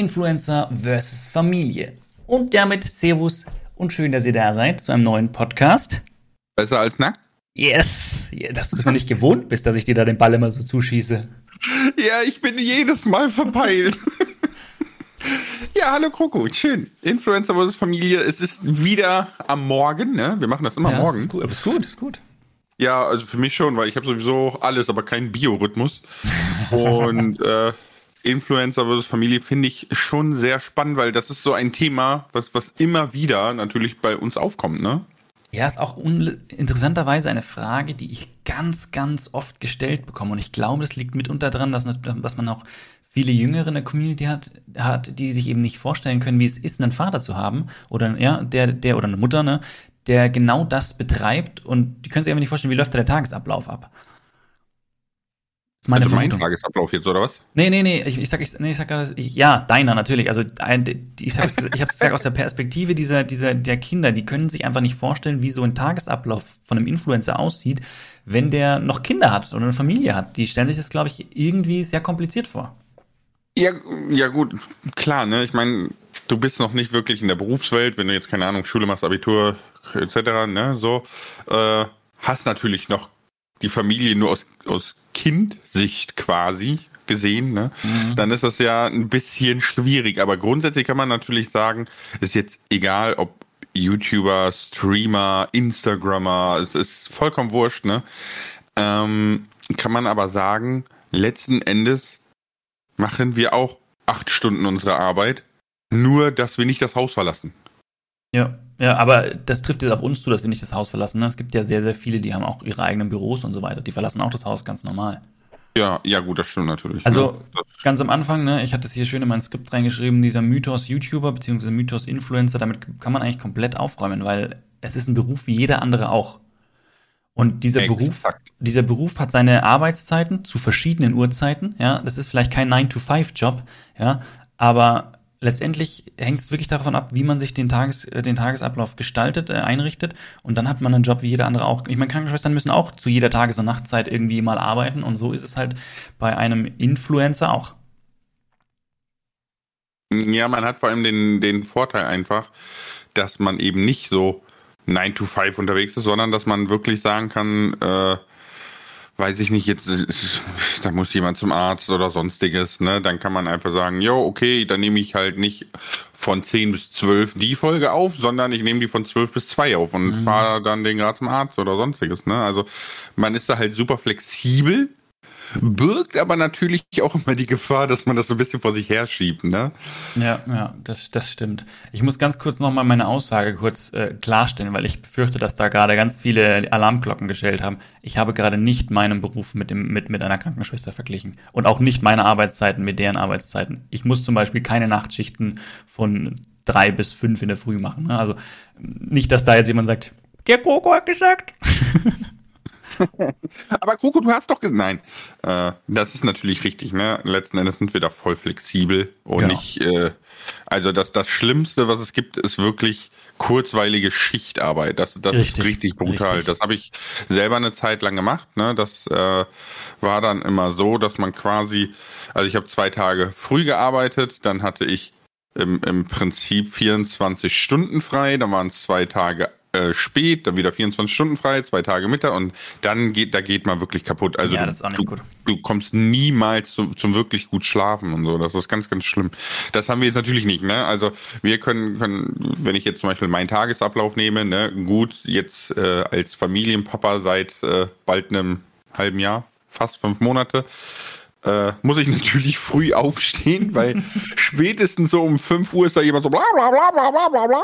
Influencer versus Familie. Und damit Servus und schön, dass ihr da seid zu einem neuen Podcast. Besser als nackt? Yes! Dass du das noch nicht gewohnt bist, dass ich dir da den Ball immer so zuschieße. Ja, ich bin jedes Mal verpeilt. ja, hallo Kroko, schön. Influencer versus Familie. Es ist wieder am Morgen, ne? Wir machen das immer ja, morgen. Ist gut, aber ist gut, ist gut. Ja, also für mich schon, weil ich habe sowieso alles, aber keinen Biorhythmus. Und äh, Influencer versus Familie finde ich schon sehr spannend, weil das ist so ein Thema, was, was immer wieder natürlich bei uns aufkommt, ne? Ja, ist auch interessanterweise eine Frage, die ich ganz, ganz oft gestellt bekomme. Und ich glaube, das liegt mitunter daran, dass, dass man auch viele Jüngere in der Community hat, hat, die sich eben nicht vorstellen können, wie es ist, einen Vater zu haben oder ja, der, der oder eine Mutter, ne, der genau das betreibt und die können sich einfach nicht vorstellen, wie läuft da der Tagesablauf ab. Ist meine also mein Tagesablauf jetzt, oder was? Nee, nee, nee, ich, ich sag, ich, nee, ich sag ich, ja, deiner natürlich. Also ein, ich habe ich hab's gesagt aus der Perspektive dieser, dieser, der Kinder, die können sich einfach nicht vorstellen, wie so ein Tagesablauf von einem Influencer aussieht, wenn der noch Kinder hat oder eine Familie hat. Die stellen sich das, glaube ich, irgendwie sehr kompliziert vor. Ja, ja gut, klar, ne? Ich meine, du bist noch nicht wirklich in der Berufswelt, wenn du jetzt, keine Ahnung, Schule machst, Abitur, etc., ne, so, äh, hast natürlich noch die Familie nur aus, aus Kindsicht quasi gesehen, ne, mhm. dann ist das ja ein bisschen schwierig. Aber grundsätzlich kann man natürlich sagen, ist jetzt egal, ob YouTuber, Streamer, Instagrammer, es ist vollkommen wurscht, ne? Ähm, kann man aber sagen, letzten Endes machen wir auch acht Stunden unsere Arbeit, nur dass wir nicht das Haus verlassen. Ja, ja, aber das trifft jetzt auf uns zu, dass wir nicht das Haus verlassen. Ne? Es gibt ja sehr, sehr viele, die haben auch ihre eigenen Büros und so weiter. Die verlassen auch das Haus ganz normal. Ja, ja, gut, das stimmt natürlich. Also ja. ganz am Anfang, ne, ich hatte es hier schön in mein Skript reingeschrieben, dieser Mythos-YouTuber bzw. Mythos-Influencer, damit kann man eigentlich komplett aufräumen, weil es ist ein Beruf wie jeder andere auch. Und dieser Beruf, dieser Beruf hat seine Arbeitszeiten zu verschiedenen Uhrzeiten. Ja, das ist vielleicht kein 9-to-5-Job, ja, aber letztendlich hängt es wirklich davon ab, wie man sich den, Tages, äh, den Tagesablauf gestaltet, äh, einrichtet. Und dann hat man einen Job wie jeder andere auch. Ich meine, Krankenschwestern müssen auch zu jeder Tages- und Nachtzeit irgendwie mal arbeiten. Und so ist es halt bei einem Influencer auch. Ja, man hat vor allem den, den Vorteil einfach, dass man eben nicht so 9 to 5 unterwegs ist, sondern dass man wirklich sagen kann, äh, weiß ich nicht, jetzt da muss jemand zum Arzt oder sonstiges, ne? Dann kann man einfach sagen, jo, okay, dann nehme ich halt nicht von 10 bis 12 die Folge auf, sondern ich nehme die von 12 bis 2 auf und mhm. fahre dann den gerade zum Arzt oder sonstiges, ne? Also man ist da halt super flexibel birgt aber natürlich auch immer die Gefahr, dass man das so ein bisschen vor sich herschiebt, ne? Ja, ja, das, das stimmt. Ich muss ganz kurz nochmal meine Aussage kurz äh, klarstellen, weil ich befürchte, dass da gerade ganz viele Alarmglocken gestellt haben. Ich habe gerade nicht meinen Beruf mit, dem, mit, mit einer Krankenschwester verglichen und auch nicht meine Arbeitszeiten mit deren Arbeitszeiten. Ich muss zum Beispiel keine Nachtschichten von drei bis fünf in der Früh machen. Ne? Also nicht, dass da jetzt jemand sagt, der Koko hat gesagt. Aber Coco, du hast doch gesagt, nein, äh, das ist natürlich richtig, ne? Letzten Endes sind wir da voll flexibel und genau. nicht, äh, also das, das Schlimmste, was es gibt, ist wirklich kurzweilige Schichtarbeit. Das, das richtig, ist richtig brutal. Richtig. Das habe ich selber eine Zeit lang gemacht. Ne? Das äh, war dann immer so, dass man quasi, also ich habe zwei Tage früh gearbeitet, dann hatte ich im, im Prinzip 24 Stunden frei, dann waren es zwei Tage äh, spät, dann wieder 24 Stunden frei, zwei Tage Mittag und dann geht, da geht man wirklich kaputt. Also ja, das ist auch nicht du, gut. du kommst niemals zum, zum wirklich gut schlafen und so. Das ist ganz, ganz schlimm. Das haben wir jetzt natürlich nicht, ne? Also wir können, können, wenn ich jetzt zum Beispiel meinen Tagesablauf nehme, ne, gut, jetzt äh, als Familienpapa seit äh, bald einem halben Jahr, fast fünf Monate, äh, muss ich natürlich früh aufstehen, weil spätestens so um 5 Uhr ist da jemand so bla bla bla bla bla bla bla.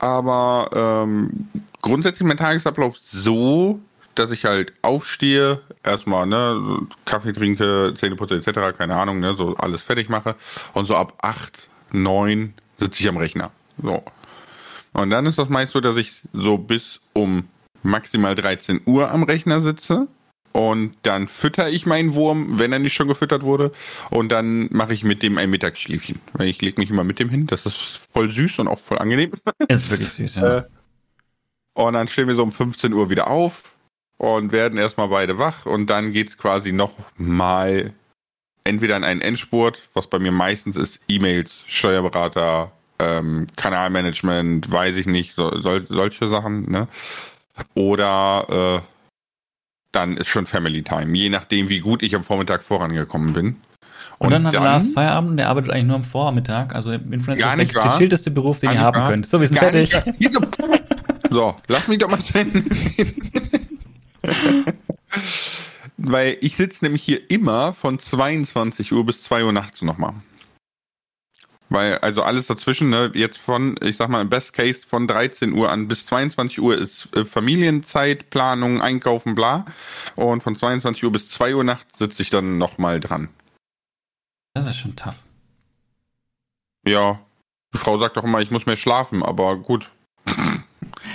Aber ähm, grundsätzlich mein Tagesablauf so, dass ich halt aufstehe, erstmal ne, Kaffee trinke, Zähneputze etc., keine Ahnung, ne, so alles fertig mache und so ab 8, 9 sitze ich am Rechner. So. Und dann ist das meist so, dass ich so bis um maximal 13 Uhr am Rechner sitze und dann fütter ich meinen Wurm, wenn er nicht schon gefüttert wurde. Und dann mache ich mit dem ein Mittagsschläfchen. Weil ich lege mich immer mit dem hin. Das ist voll süß und auch voll angenehm. Ist wirklich süß, ja. Äh, und dann stehen wir so um 15 Uhr wieder auf und werden erstmal beide wach. Und dann geht's quasi noch mal entweder in einen Endspurt, was bei mir meistens ist, E-Mails, Steuerberater, ähm, Kanalmanagement, weiß ich nicht, so, sol, solche Sachen, ne? Oder äh, dann ist schon Family Time, je nachdem, wie gut ich am Vormittag vorangekommen bin. Und, und dann hat dann, Lars Feierabend und der arbeitet eigentlich nur am Vormittag. Also Influencer ist der gechillteste Beruf, den gar ihr haben wahr. könnt. So, wir sind gar fertig. So, lass mich doch mal Ende Weil ich sitze nämlich hier immer von 22 Uhr bis 2 Uhr nachts nochmal. Weil, also alles dazwischen, ne, jetzt von, ich sag mal, im Best Case von 13 Uhr an bis 22 Uhr ist äh, Familienzeit, Planung, Einkaufen, bla. Und von 22 Uhr bis 2 Uhr nachts sitze ich dann nochmal dran. Das ist schon tough. Ja. Die Frau sagt doch immer, ich muss mehr schlafen, aber gut.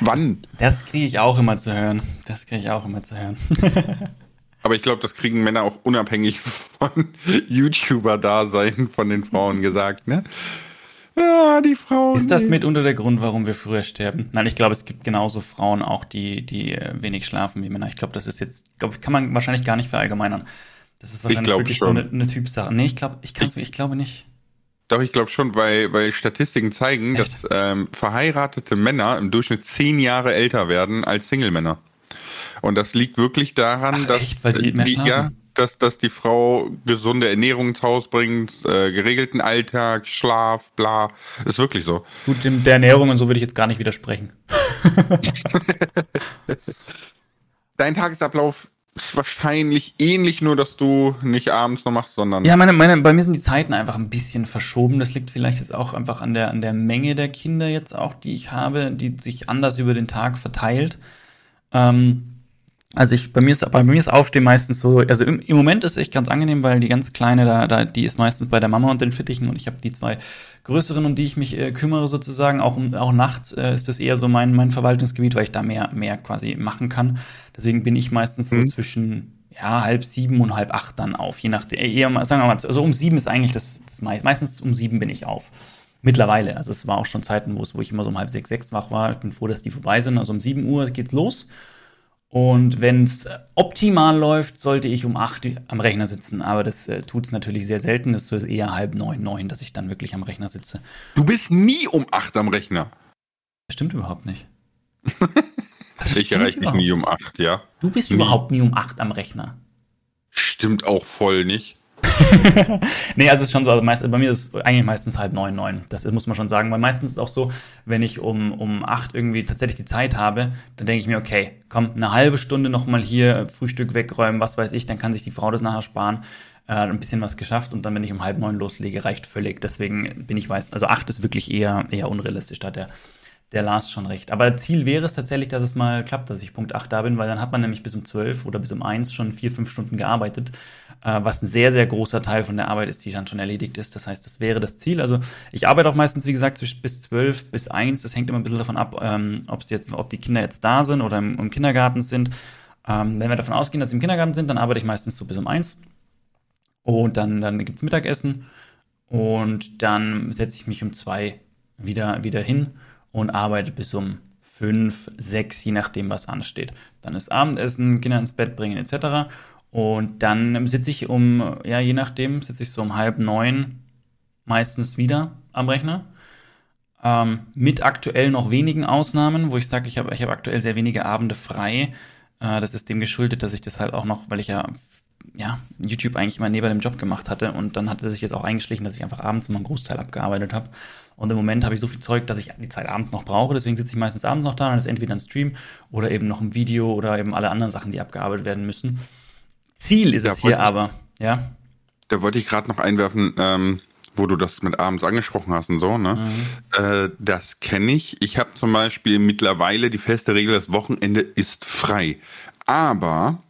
Wann? Das kriege ich auch immer zu hören. Das kriege ich auch immer zu hören. Aber ich glaube, das kriegen Männer auch unabhängig von YouTuber-Dasein von den Frauen gesagt, ne? Ja, die Frauen. Ist das mitunter der Grund, warum wir früher sterben? Nein, ich glaube, es gibt genauso Frauen auch, die, die äh, wenig schlafen wie Männer. Ich glaube, das ist jetzt, glaube kann man wahrscheinlich gar nicht verallgemeinern. Das ist wahrscheinlich wirklich schon. so eine, eine Typsache. Nee, ich glaube, ich, kann's, ich, ich glaube nicht. Doch, ich glaube schon, weil, weil Statistiken zeigen, Echt? dass ähm, verheiratete Männer im Durchschnitt zehn Jahre älter werden als Single-Männer. Und das liegt wirklich daran, Ach, dass, echt? Weil sie die, ja, dass, dass die Frau gesunde Ernährung ins Haus bringt, äh, geregelten Alltag, Schlaf, bla. Ist wirklich so. Gut, der Ernährung und so würde ich jetzt gar nicht widersprechen. Dein Tagesablauf ist wahrscheinlich ähnlich, nur dass du nicht abends noch machst, sondern. Ja, meine, meine, bei mir sind die Zeiten einfach ein bisschen verschoben. Das liegt vielleicht jetzt auch einfach an der, an der Menge der Kinder jetzt auch, die ich habe, die sich anders über den Tag verteilt. Ähm, also ich, bei mir ist, bei mir ist Aufstehen meistens so, also im, im, Moment ist es echt ganz angenehm, weil die ganz kleine da, da, die ist meistens bei der Mama und den Fittichen und ich habe die zwei größeren, um die ich mich äh, kümmere sozusagen. Auch, auch nachts äh, ist das eher so mein, mein Verwaltungsgebiet, weil ich da mehr, mehr quasi machen kann. Deswegen bin ich meistens so mhm. zwischen ja, halb sieben und halb acht dann auf, je nachdem, eher, sagen wir mal, also um sieben ist eigentlich das, das meist, meistens um sieben bin ich auf. Mittlerweile, also es war auch schon Zeiten, wo, es, wo ich immer so um halb sechs, sechs wach war. Ich bin froh, dass die vorbei sind. Also um sieben Uhr geht's los. Und wenn es optimal läuft, sollte ich um acht am Rechner sitzen. Aber das äh, tut es natürlich sehr selten. Es wird eher halb neun, neun, dass ich dann wirklich am Rechner sitze. Du bist nie um acht am Rechner. Das stimmt überhaupt nicht. ich erreiche mich nie um acht, ja. Du bist nie. überhaupt nie um acht am Rechner. Stimmt auch voll nicht. nee, also es ist schon so, also meist, bei mir ist es eigentlich meistens halb neun, neun. Das muss man schon sagen. Weil meistens ist es auch so, wenn ich um, um acht irgendwie tatsächlich die Zeit habe, dann denke ich mir, okay, komm, eine halbe Stunde nochmal hier Frühstück wegräumen, was weiß ich, dann kann sich die Frau das nachher sparen. Äh, ein bisschen was geschafft und dann, wenn ich um halb neun loslege, reicht völlig. Deswegen bin ich weiß, also acht ist wirklich eher, eher unrealistisch. Da hat der, der Lars schon recht. Aber Ziel wäre es tatsächlich, dass es mal klappt, dass ich Punkt 8 da bin, weil dann hat man nämlich bis um 12 oder bis um 1 schon vier, fünf Stunden gearbeitet äh, was ein sehr, sehr großer Teil von der Arbeit ist, die dann schon erledigt ist. Das heißt, das wäre das Ziel. Also ich arbeite auch meistens, wie gesagt, bis zwölf bis eins. Das hängt immer ein bisschen davon ab, ähm, ob jetzt, ob die Kinder jetzt da sind oder im, im Kindergarten sind. Ähm, wenn wir davon ausgehen, dass sie im Kindergarten sind, dann arbeite ich meistens so bis um eins. Und dann, dann gibt es Mittagessen. Und dann setze ich mich um zwei wieder, wieder hin und arbeite bis um fünf, sechs, je nachdem, was ansteht. Dann ist Abendessen, Kinder ins Bett bringen etc. Und dann sitze ich um, ja, je nachdem, sitze ich so um halb neun meistens wieder am Rechner. Ähm, mit aktuell noch wenigen Ausnahmen, wo ich sage, ich habe ich hab aktuell sehr wenige Abende frei. Äh, das ist dem geschuldet, dass ich das halt auch noch, weil ich ja, ja YouTube eigentlich immer neben dem Job gemacht hatte und dann hatte sich jetzt auch eingeschlichen, dass ich einfach abends immer einen Großteil abgearbeitet habe. Und im Moment habe ich so viel Zeug, dass ich die Zeit abends noch brauche. Deswegen sitze ich meistens abends noch da und ist entweder ein Stream oder eben noch ein Video oder eben alle anderen Sachen, die abgearbeitet werden müssen. Ziel ist da es hier aber, ja. Da wollte ich gerade noch einwerfen, ähm, wo du das mit abends angesprochen hast und so, ne? Mhm. Äh, das kenne ich. Ich habe zum Beispiel mittlerweile die feste Regel, das Wochenende ist frei. Aber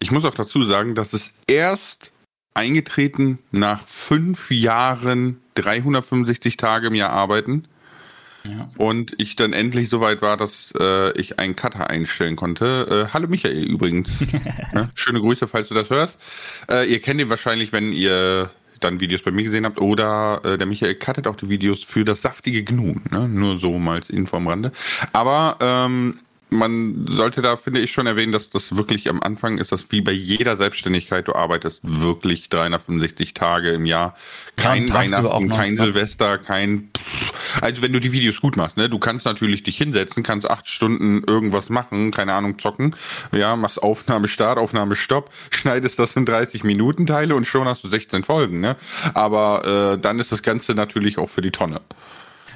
ich muss auch dazu sagen, dass es erst eingetreten nach fünf Jahren 365 Tage im Jahr arbeiten und ich dann endlich so weit war, dass äh, ich einen Cutter einstellen konnte. Äh, hallo Michael übrigens. ja, schöne Grüße, falls du das hörst. Äh, ihr kennt ihn wahrscheinlich, wenn ihr dann Videos bei mir gesehen habt. Oder äh, der Michael cuttet auch die Videos für das saftige Gnu. Ne? Nur so mal Info am Rande. Aber ähm, man sollte da, finde ich, schon erwähnen, dass das wirklich am Anfang ist, das wie bei jeder Selbstständigkeit, du arbeitest wirklich 365 Tage im Jahr. Kein ja, Weihnachten, kein Silvester, kein, also wenn du die Videos gut machst, ne, du kannst natürlich dich hinsetzen, kannst acht Stunden irgendwas machen, keine Ahnung, zocken, ja, machst Aufnahme Start, Aufnahme Stopp, schneidest das in 30 Minuten Teile und schon hast du 16 Folgen, ne, aber äh, dann ist das Ganze natürlich auch für die Tonne.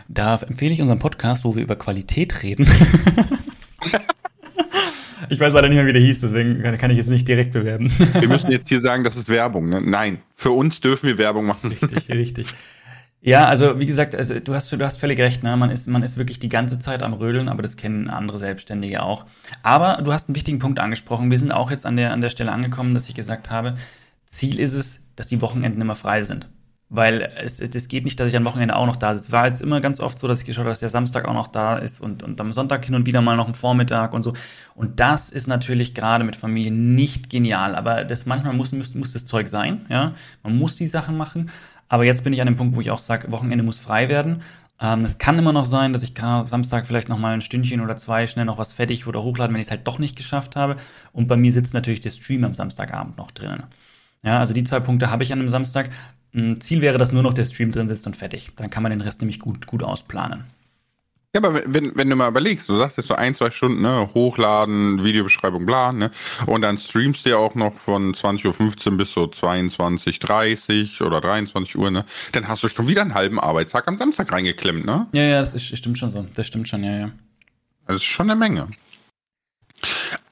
Da empfehle ich unseren Podcast, wo wir über Qualität reden. ich weiß leider nicht mehr, wie der hieß, deswegen kann ich jetzt nicht direkt bewerben. wir müssen jetzt hier sagen, das ist Werbung. Ne? Nein, für uns dürfen wir Werbung machen. Richtig, richtig. Ja, also wie gesagt, also, du, hast, du hast völlig recht, ne? man, ist, man ist wirklich die ganze Zeit am Rödeln, aber das kennen andere Selbstständige auch. Aber du hast einen wichtigen Punkt angesprochen. Wir sind auch jetzt an der, an der Stelle angekommen, dass ich gesagt habe, Ziel ist es, dass die Wochenenden immer frei sind. Weil es, es geht nicht, dass ich am Wochenende auch noch da sitze. Es war jetzt immer ganz oft so, dass ich geschaut habe, dass der Samstag auch noch da ist und, und am Sonntag hin und wieder mal noch ein Vormittag und so. Und das ist natürlich gerade mit Familie nicht genial. Aber das manchmal muss, muss, muss das Zeug sein. Ja? Man muss die Sachen machen. Aber jetzt bin ich an dem Punkt, wo ich auch sage, Wochenende muss frei werden. Ähm, es kann immer noch sein, dass ich Samstag vielleicht noch mal ein Stündchen oder zwei schnell noch was fertig oder hochladen, wenn ich es halt doch nicht geschafft habe. Und bei mir sitzt natürlich der Stream am Samstagabend noch drinnen. Ja, also die zwei Punkte habe ich an einem Samstag. Ziel wäre, dass nur noch der Stream drin sitzt und fertig. Dann kann man den Rest nämlich gut, gut ausplanen. Ja, aber wenn, wenn du mal überlegst, du sagst jetzt so ein, zwei Stunden, ne, hochladen, Videobeschreibung, bla, ne, und dann streamst du ja auch noch von 20.15 Uhr bis so 22.30 oder 23 Uhr, ne, dann hast du schon wieder einen halben Arbeitstag am Samstag reingeklemmt, ne? Ja, ja, das ist, stimmt schon so. Das stimmt schon, ja, ja. Das ist schon eine Menge.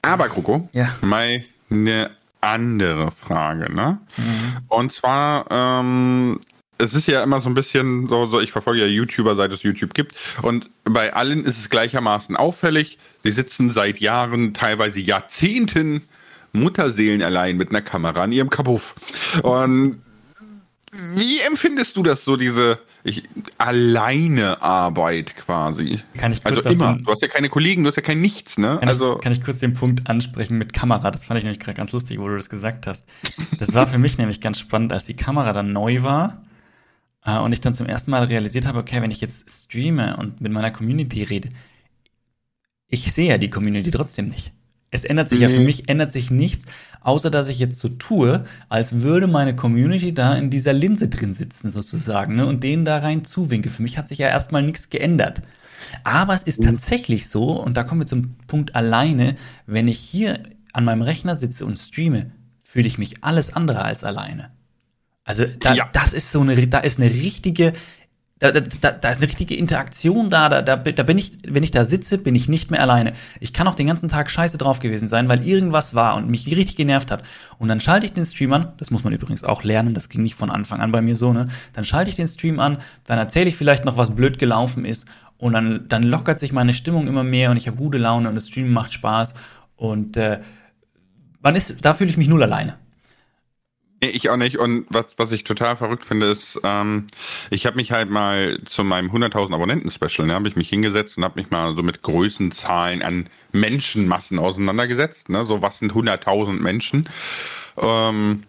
Aber, Kroko, ja. meine andere Frage, ne? Mhm. Und zwar, ähm, es ist ja immer so ein bisschen so, so, ich verfolge ja YouTuber, seit es YouTube gibt. Und bei allen ist es gleichermaßen auffällig. Sie sitzen seit Jahren, teilweise Jahrzehnten Mutterseelen allein mit einer Kamera an ihrem Kabuff. Und wie empfindest du das so, diese ich, alleine Arbeit quasi? Kann ich kurz also immer. Den, du hast ja keine Kollegen, du hast ja kein Nichts, ne? Kann also ich, kann ich kurz den Punkt ansprechen mit Kamera? Das fand ich nämlich gerade ganz lustig, wo du das gesagt hast. Das war für mich nämlich ganz spannend, als die Kamera dann neu war äh, und ich dann zum ersten Mal realisiert habe, okay, wenn ich jetzt streame und mit meiner Community rede, ich sehe ja die Community trotzdem nicht. Es ändert sich nee. ja für mich ändert sich nichts, außer dass ich jetzt so tue, als würde meine Community da in dieser Linse drin sitzen sozusagen ne, und denen da rein zuwinke. Für mich hat sich ja erstmal nichts geändert. Aber es ist mhm. tatsächlich so, und da kommen wir zum Punkt alleine, wenn ich hier an meinem Rechner sitze und streame, fühle ich mich alles andere als alleine. Also da, ja. das ist so eine, da ist eine richtige da, da, da ist eine richtige Interaktion da, da, da, da bin ich, wenn ich da sitze, bin ich nicht mehr alleine. Ich kann auch den ganzen Tag scheiße drauf gewesen sein, weil irgendwas war und mich richtig genervt hat. Und dann schalte ich den Stream an, das muss man übrigens auch lernen, das ging nicht von Anfang an bei mir so, ne? Dann schalte ich den Stream an, dann erzähle ich vielleicht noch, was blöd gelaufen ist und dann, dann lockert sich meine Stimmung immer mehr und ich habe gute Laune und das Stream macht Spaß und äh, man ist, da fühle ich mich null alleine. Nee, ich auch nicht. Und was, was ich total verrückt finde, ist, ähm, ich habe mich halt mal zu meinem 100.000 Abonnenten-Special, ne, habe ich mich hingesetzt und habe mich mal so mit Größenzahlen an Menschenmassen auseinandergesetzt. Ne? So, was sind 100.000 Menschen? Ähm,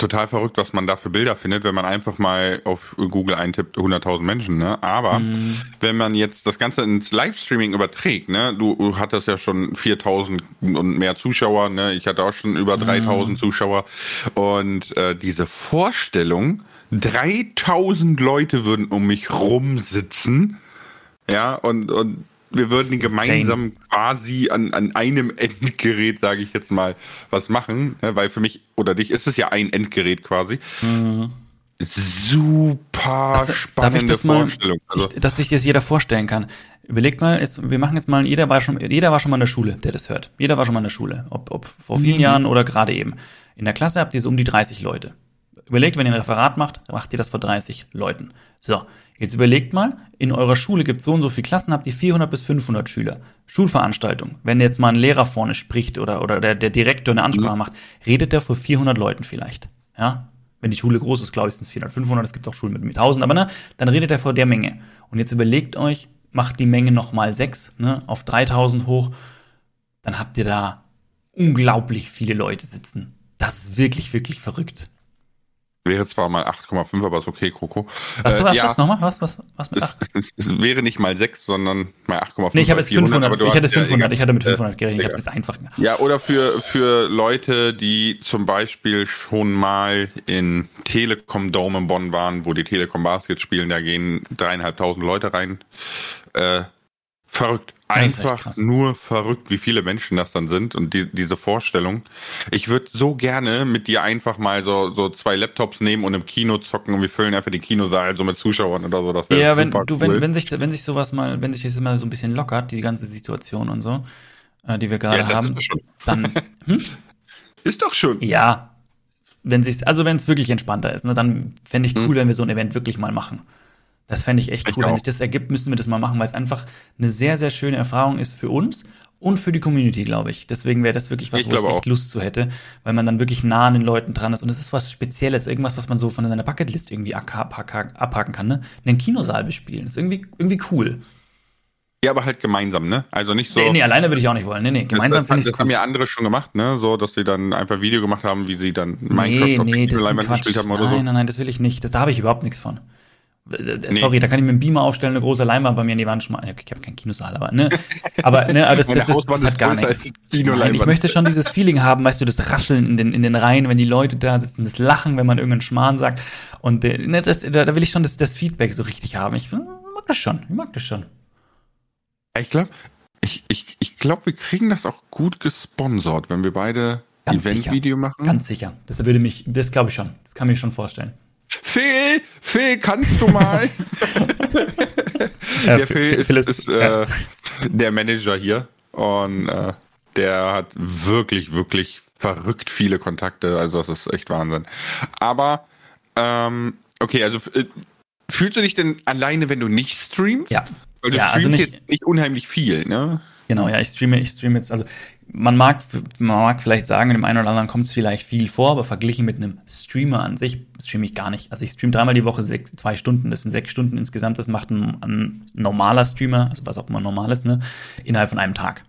total verrückt, was man da für Bilder findet, wenn man einfach mal auf Google eintippt 100.000 Menschen, ne? Aber mhm. wenn man jetzt das Ganze ins Livestreaming überträgt, ne? Du, du hattest ja schon 4.000 und mehr Zuschauer, ne? Ich hatte auch schon über 3.000 mhm. Zuschauer und äh, diese Vorstellung, 3.000 Leute würden um mich rumsitzen, ja, und, und wir würden gemeinsam quasi an, an einem Endgerät, sage ich jetzt mal, was machen, ne? weil für mich oder dich ist es ja ein Endgerät quasi. Mhm. Super das, spannende Vorstellung. Mal, also, ich, dass sich das jeder vorstellen kann. Überlegt mal, jetzt, wir machen jetzt mal, jeder war, schon, jeder war schon mal in der Schule, der das hört. Jeder war schon mal in der Schule, ob, ob vor vielen mhm. Jahren oder gerade eben. In der Klasse habt ihr so um die 30 Leute. Überlegt, wenn ihr ein Referat macht, macht ihr das vor 30 Leuten. So, Jetzt überlegt mal, in eurer Schule gibt es so und so viele Klassen, habt ihr 400 bis 500 Schüler. Schulveranstaltung. Wenn jetzt mal ein Lehrer vorne spricht oder, oder der, der Direktor eine Ansprache mhm. macht, redet der vor 400 Leuten vielleicht. Ja? Wenn die Schule groß ist, glaube ich, sind es 400, 500. Es gibt auch Schulen mit 1000, aber ne, dann redet er vor der Menge. Und jetzt überlegt euch, macht die Menge noch mal 6, ne, auf 3000 hoch. Dann habt ihr da unglaublich viele Leute sitzen. Das ist wirklich, wirklich verrückt. Wäre zwar mal 8,5, aber ist okay, Kroko. Was, äh, was, ja, was nochmal? Was, was, was mit 8? Es, es, wäre nicht mal 6, sondern mal 8,5. Nee, ich habe jetzt 500, ich hatte 500, ja, ich hatte mit 500 gerechnet, ich habe es einfach. Ja, oder für, für Leute, die zum Beispiel schon mal in Telekom Dome in Bonn waren, wo die Telekom Basket spielen, da gehen dreieinhalbtausend Leute rein. Äh, verrückt. Einfach nur verrückt, wie viele Menschen das dann sind und die, diese Vorstellung. Ich würde so gerne mit dir einfach mal so, so zwei Laptops nehmen und im Kino zocken und wir füllen einfach die Kinosaal so mit Zuschauern oder so. Das ja, wenn du, cool. wenn, wenn sich, wenn sich sowas mal, wenn sich das immer so ein bisschen lockert, die ganze Situation und so, äh, die wir gerade ja, haben, dann. Hm? Ist doch schon. Ja. Wenn sich, also wenn es wirklich entspannter ist, ne, dann fände ich hm. cool, hm. wenn wir so ein Event wirklich mal machen. Das fände ich echt ich cool. Auch. Wenn sich das ergibt, müssen wir das mal machen, weil es einfach eine sehr, sehr schöne Erfahrung ist für uns und für die Community, glaube ich. Deswegen wäre das wirklich was, ich wo ich echt auch. Lust zu hätte, weil man dann wirklich nah an den Leuten dran ist. Und es ist was Spezielles, irgendwas, was man so von seiner Bucketlist irgendwie abhaken kann, ne? In den Kinosaal bespielen. Das ist irgendwie, irgendwie cool. Ja, aber halt gemeinsam, ne? Also nicht so. Nee, nee alleine würde ich auch nicht wollen. Nee, nee, gemeinsam finde ich Das, das haben ja andere schon gemacht, ne? So, dass sie dann einfach Video gemacht haben, wie sie dann Minecraft nee, auf nee, der gespielt haben oder nein, so. Nein, nein, nein, das will ich nicht. Das, da habe ich überhaupt nichts von. Sorry, nee. da kann ich mir einen Beamer aufstellen, eine große Leinwand bei mir in die Wand schmeißen. Ich habe keinen Kinosaal, aber ne, aber ne, aber das, das, das, das hat gar nichts. Nein, ich möchte schon dieses Feeling haben, weißt du, das Rascheln in den in den Reihen, wenn die Leute da sitzen, das Lachen, wenn man irgendeinen Schmarrn sagt und äh, ne, das, da, da will ich schon das, das Feedback so richtig haben. Ich mag das schon, ich mag das schon. Ich glaube, ich, ich, ich glaube, wir kriegen das auch gut gesponsert, wenn wir beide Event-Video machen. Ganz sicher. Das würde mich, das glaube ich schon. Das kann ich mir schon vorstellen. Phil, Phil, kannst du mal? der Phil, ist, ist, ist äh, der Manager hier und äh, der hat wirklich, wirklich verrückt viele Kontakte. Also das ist echt Wahnsinn. Aber ähm, okay, also äh, fühlst du dich denn alleine, wenn du nicht streamst? Ja. Weil du ja, also streamst also nicht, jetzt nicht unheimlich viel, ne? Genau, ja, ich streame, ich streame jetzt, also man mag, man mag vielleicht sagen, dem einen oder anderen kommt es vielleicht viel vor, aber verglichen mit einem Streamer an sich streame ich gar nicht. Also ich streame dreimal die Woche sechs, zwei Stunden, das sind sechs Stunden insgesamt, das macht ein, ein normaler Streamer, also was auch immer normal ist, ne, innerhalb von einem Tag.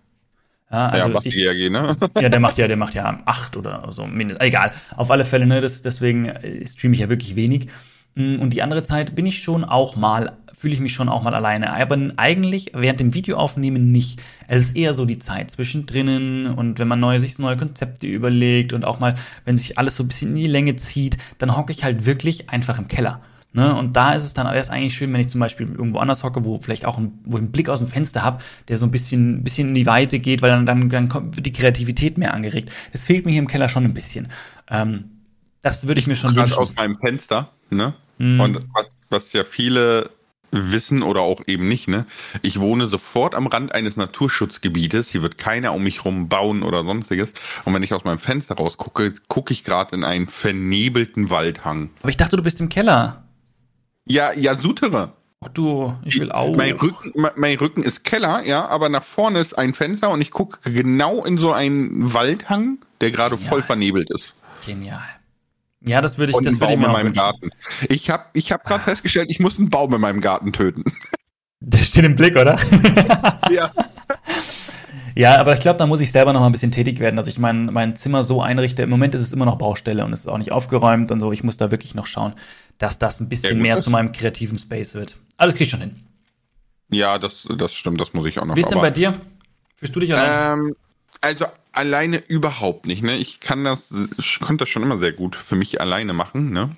Ja, also ja, macht ich, GRG, ne? ja, der macht ja, der macht ja acht oder so, mindestens. Egal. Auf alle Fälle, ne, das, deswegen äh, streame ich ja wirklich wenig. Mm, und die andere Zeit bin ich schon auch mal fühle ich mich schon auch mal alleine. Aber eigentlich während dem Videoaufnehmen nicht. Es ist eher so die Zeit zwischendrin und wenn man neue, sich neue Konzepte überlegt und auch mal, wenn sich alles so ein bisschen in die Länge zieht, dann hocke ich halt wirklich einfach im Keller. Ne? Und da ist es dann erst eigentlich schön, wenn ich zum Beispiel irgendwo anders hocke, wo vielleicht auch ein, wo ich einen Blick aus dem Fenster habe, der so ein bisschen, bisschen in die Weite geht, weil dann, dann, dann kommt, wird die Kreativität mehr angeregt. Das fehlt mir hier im Keller schon ein bisschen. Ähm, das würde ich mir schon wünschen. aus meinem Fenster, ne? Mm. Und was, was ja viele wissen oder auch eben nicht, ne? Ich wohne sofort am Rand eines Naturschutzgebietes. Hier wird keiner um mich rum bauen oder sonstiges. Und wenn ich aus meinem Fenster rausgucke, gucke ich gerade in einen vernebelten Waldhang. Aber ich dachte, du bist im Keller. Ja, ja, Sutere. Ach du, ich will auch. Mein Rücken, mein Rücken ist Keller, ja, aber nach vorne ist ein Fenster und ich gucke genau in so einen Waldhang, der gerade voll vernebelt ist. Genial. Ja, das würde ich, und das würde ich mir in meinem Garten. Ich habe ich hab gerade festgestellt, ich muss einen Baum in meinem Garten töten. Der steht im Blick, oder? ja. Ja, aber ich glaube, da muss ich selber noch mal ein bisschen tätig werden, dass ich mein, mein Zimmer so einrichte. Im Moment ist es immer noch Baustelle und es ist auch nicht aufgeräumt und so. Ich muss da wirklich noch schauen, dass das ein bisschen ja, mehr zu meinem kreativen Space wird. Alles krieg ich schon hin. Ja, das, das stimmt, das muss ich auch noch. Wie ist denn bei dir? Fühlst du dich allein? Ähm, also alleine überhaupt nicht. Ne? Ich kann das, ich konnte das schon immer sehr gut für mich alleine machen. Ne?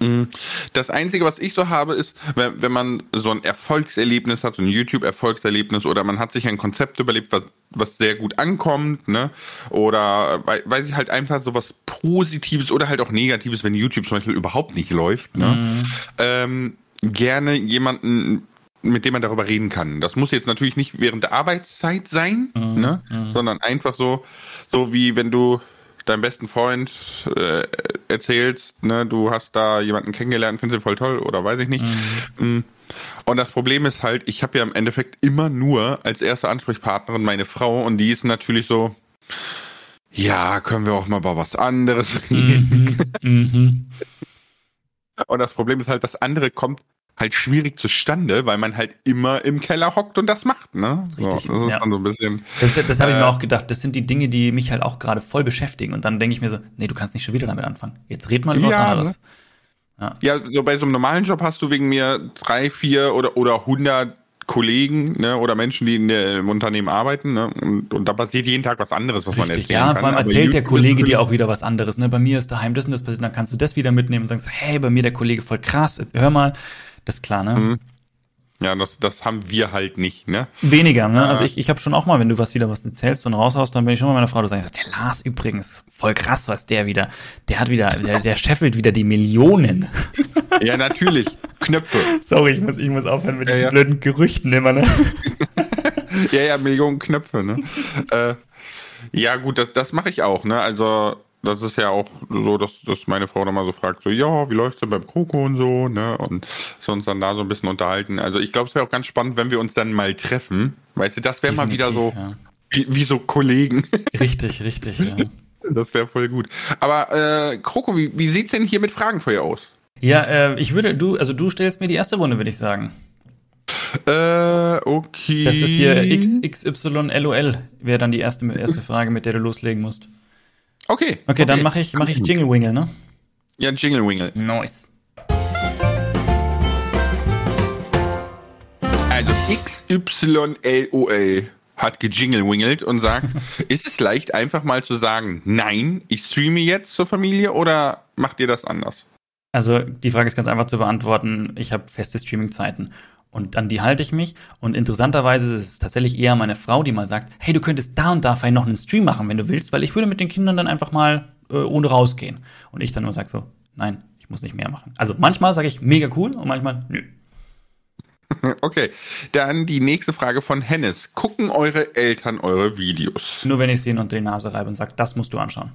Mm, das Einzige, was ich so habe, ist, wenn, wenn man so ein Erfolgserlebnis hat, ein YouTube-Erfolgserlebnis oder man hat sich ein Konzept überlebt, was, was sehr gut ankommt, ne? Oder weil, weil halt einfach so was Positives oder halt auch Negatives, wenn YouTube zum Beispiel überhaupt nicht läuft, ne? Mhm. Ähm, gerne jemanden mit dem man darüber reden kann. Das muss jetzt natürlich nicht während der Arbeitszeit sein, mhm. ne? Mhm. sondern einfach so, so wie wenn du deinem besten Freund äh, erzählst, ne, du hast da jemanden kennengelernt, findest ihn voll toll oder weiß ich nicht. Mhm. Mm. Und das Problem ist halt, ich habe ja im Endeffekt immer nur als erste Ansprechpartnerin meine Frau und die ist natürlich so, ja, können wir auch mal über was anderes reden. Mhm. Mhm. Und das Problem ist halt, das andere kommt halt schwierig zustande, weil man halt immer im Keller hockt und das macht, ne? Das, so, das ist ja. so ein bisschen. Das, das habe ich mir äh, auch gedacht. Das sind die Dinge, die mich halt auch gerade voll beschäftigen. Und dann denke ich mir so, nee, du kannst nicht schon wieder damit anfangen. Jetzt red mal über ja, was anderes. Ne? Ja. ja, so bei so einem normalen Job hast du wegen mir drei, vier oder, oder hundert Kollegen ne, oder Menschen, die in der, im Unternehmen arbeiten. Ne, und, und da passiert jeden Tag was anderes, was Richtig, man erzählen Ja, vor allem erzählt der Kollege dir auch wieder was anderes. Ne? Bei mir ist daheim das und das passiert, dann kannst du das wieder mitnehmen und sagst, hey, bei mir der Kollege voll krass, jetzt hör mal. Das ist klar, ne? Mhm. Ja, das, das haben wir halt nicht, ne? Weniger, ne? Also ich, ich habe schon auch mal, wenn du was wieder was erzählst und raushaust, dann bin ich schon mal meiner Frau, du sagst, der Lars übrigens, voll krass, was der wieder, der hat wieder, der, der scheffelt wieder die Millionen. Ja, natürlich. Knöpfe. Sorry, ich muss, ich muss aufhören mit ja, diesen ja. blöden Gerüchten immer, ne? ja, ja, Millionen Knöpfe, ne? äh, ja, gut, das, das mache ich auch, ne? Also das ist ja auch so, dass, dass meine Frau dann mal so fragt, so, ja, wie läuft's denn beim Kroko und so, ne? Und so uns dann da so ein bisschen unterhalten. Also ich glaube, es wäre auch ganz spannend, wenn wir uns dann mal treffen. Weißt du, das wäre mal wieder so ja. wie, wie, so Kollegen. Richtig, richtig, ja. Das wäre voll gut. Aber äh, Kroko, wie, wie sieht's denn hier mit Fragenfeuer aus? Ja, äh, ich würde, du, also du stellst mir die erste Runde, würde ich sagen. Äh, okay. Das ist hier XXYLOL, wäre dann die erste, erste Frage, mit der du loslegen musst. Okay. Okay, okay. dann mache ich, mach ich Jingle Wingle, ne? Ja, Jingle Wingle. Nice. Also XYLOL hat gejinglewingelt und sagt, ist es leicht einfach mal zu sagen, nein, ich streame jetzt zur Familie oder macht ihr das anders? Also die Frage ist ganz einfach zu beantworten. Ich habe feste Streaming-Zeiten und an die halte ich mich. Und interessanterweise ist es tatsächlich eher meine Frau, die mal sagt, hey, du könntest da und da vielleicht noch einen Stream machen, wenn du willst, weil ich würde mit den Kindern dann einfach mal äh, ohne rausgehen. Und ich dann nur sage so, nein, ich muss nicht mehr machen. Also manchmal sage ich mega cool und manchmal nö. Okay, dann die nächste Frage von Hennes. Gucken eure Eltern eure Videos? Nur wenn ich sie unter die Nase reibe und sage, das musst du anschauen.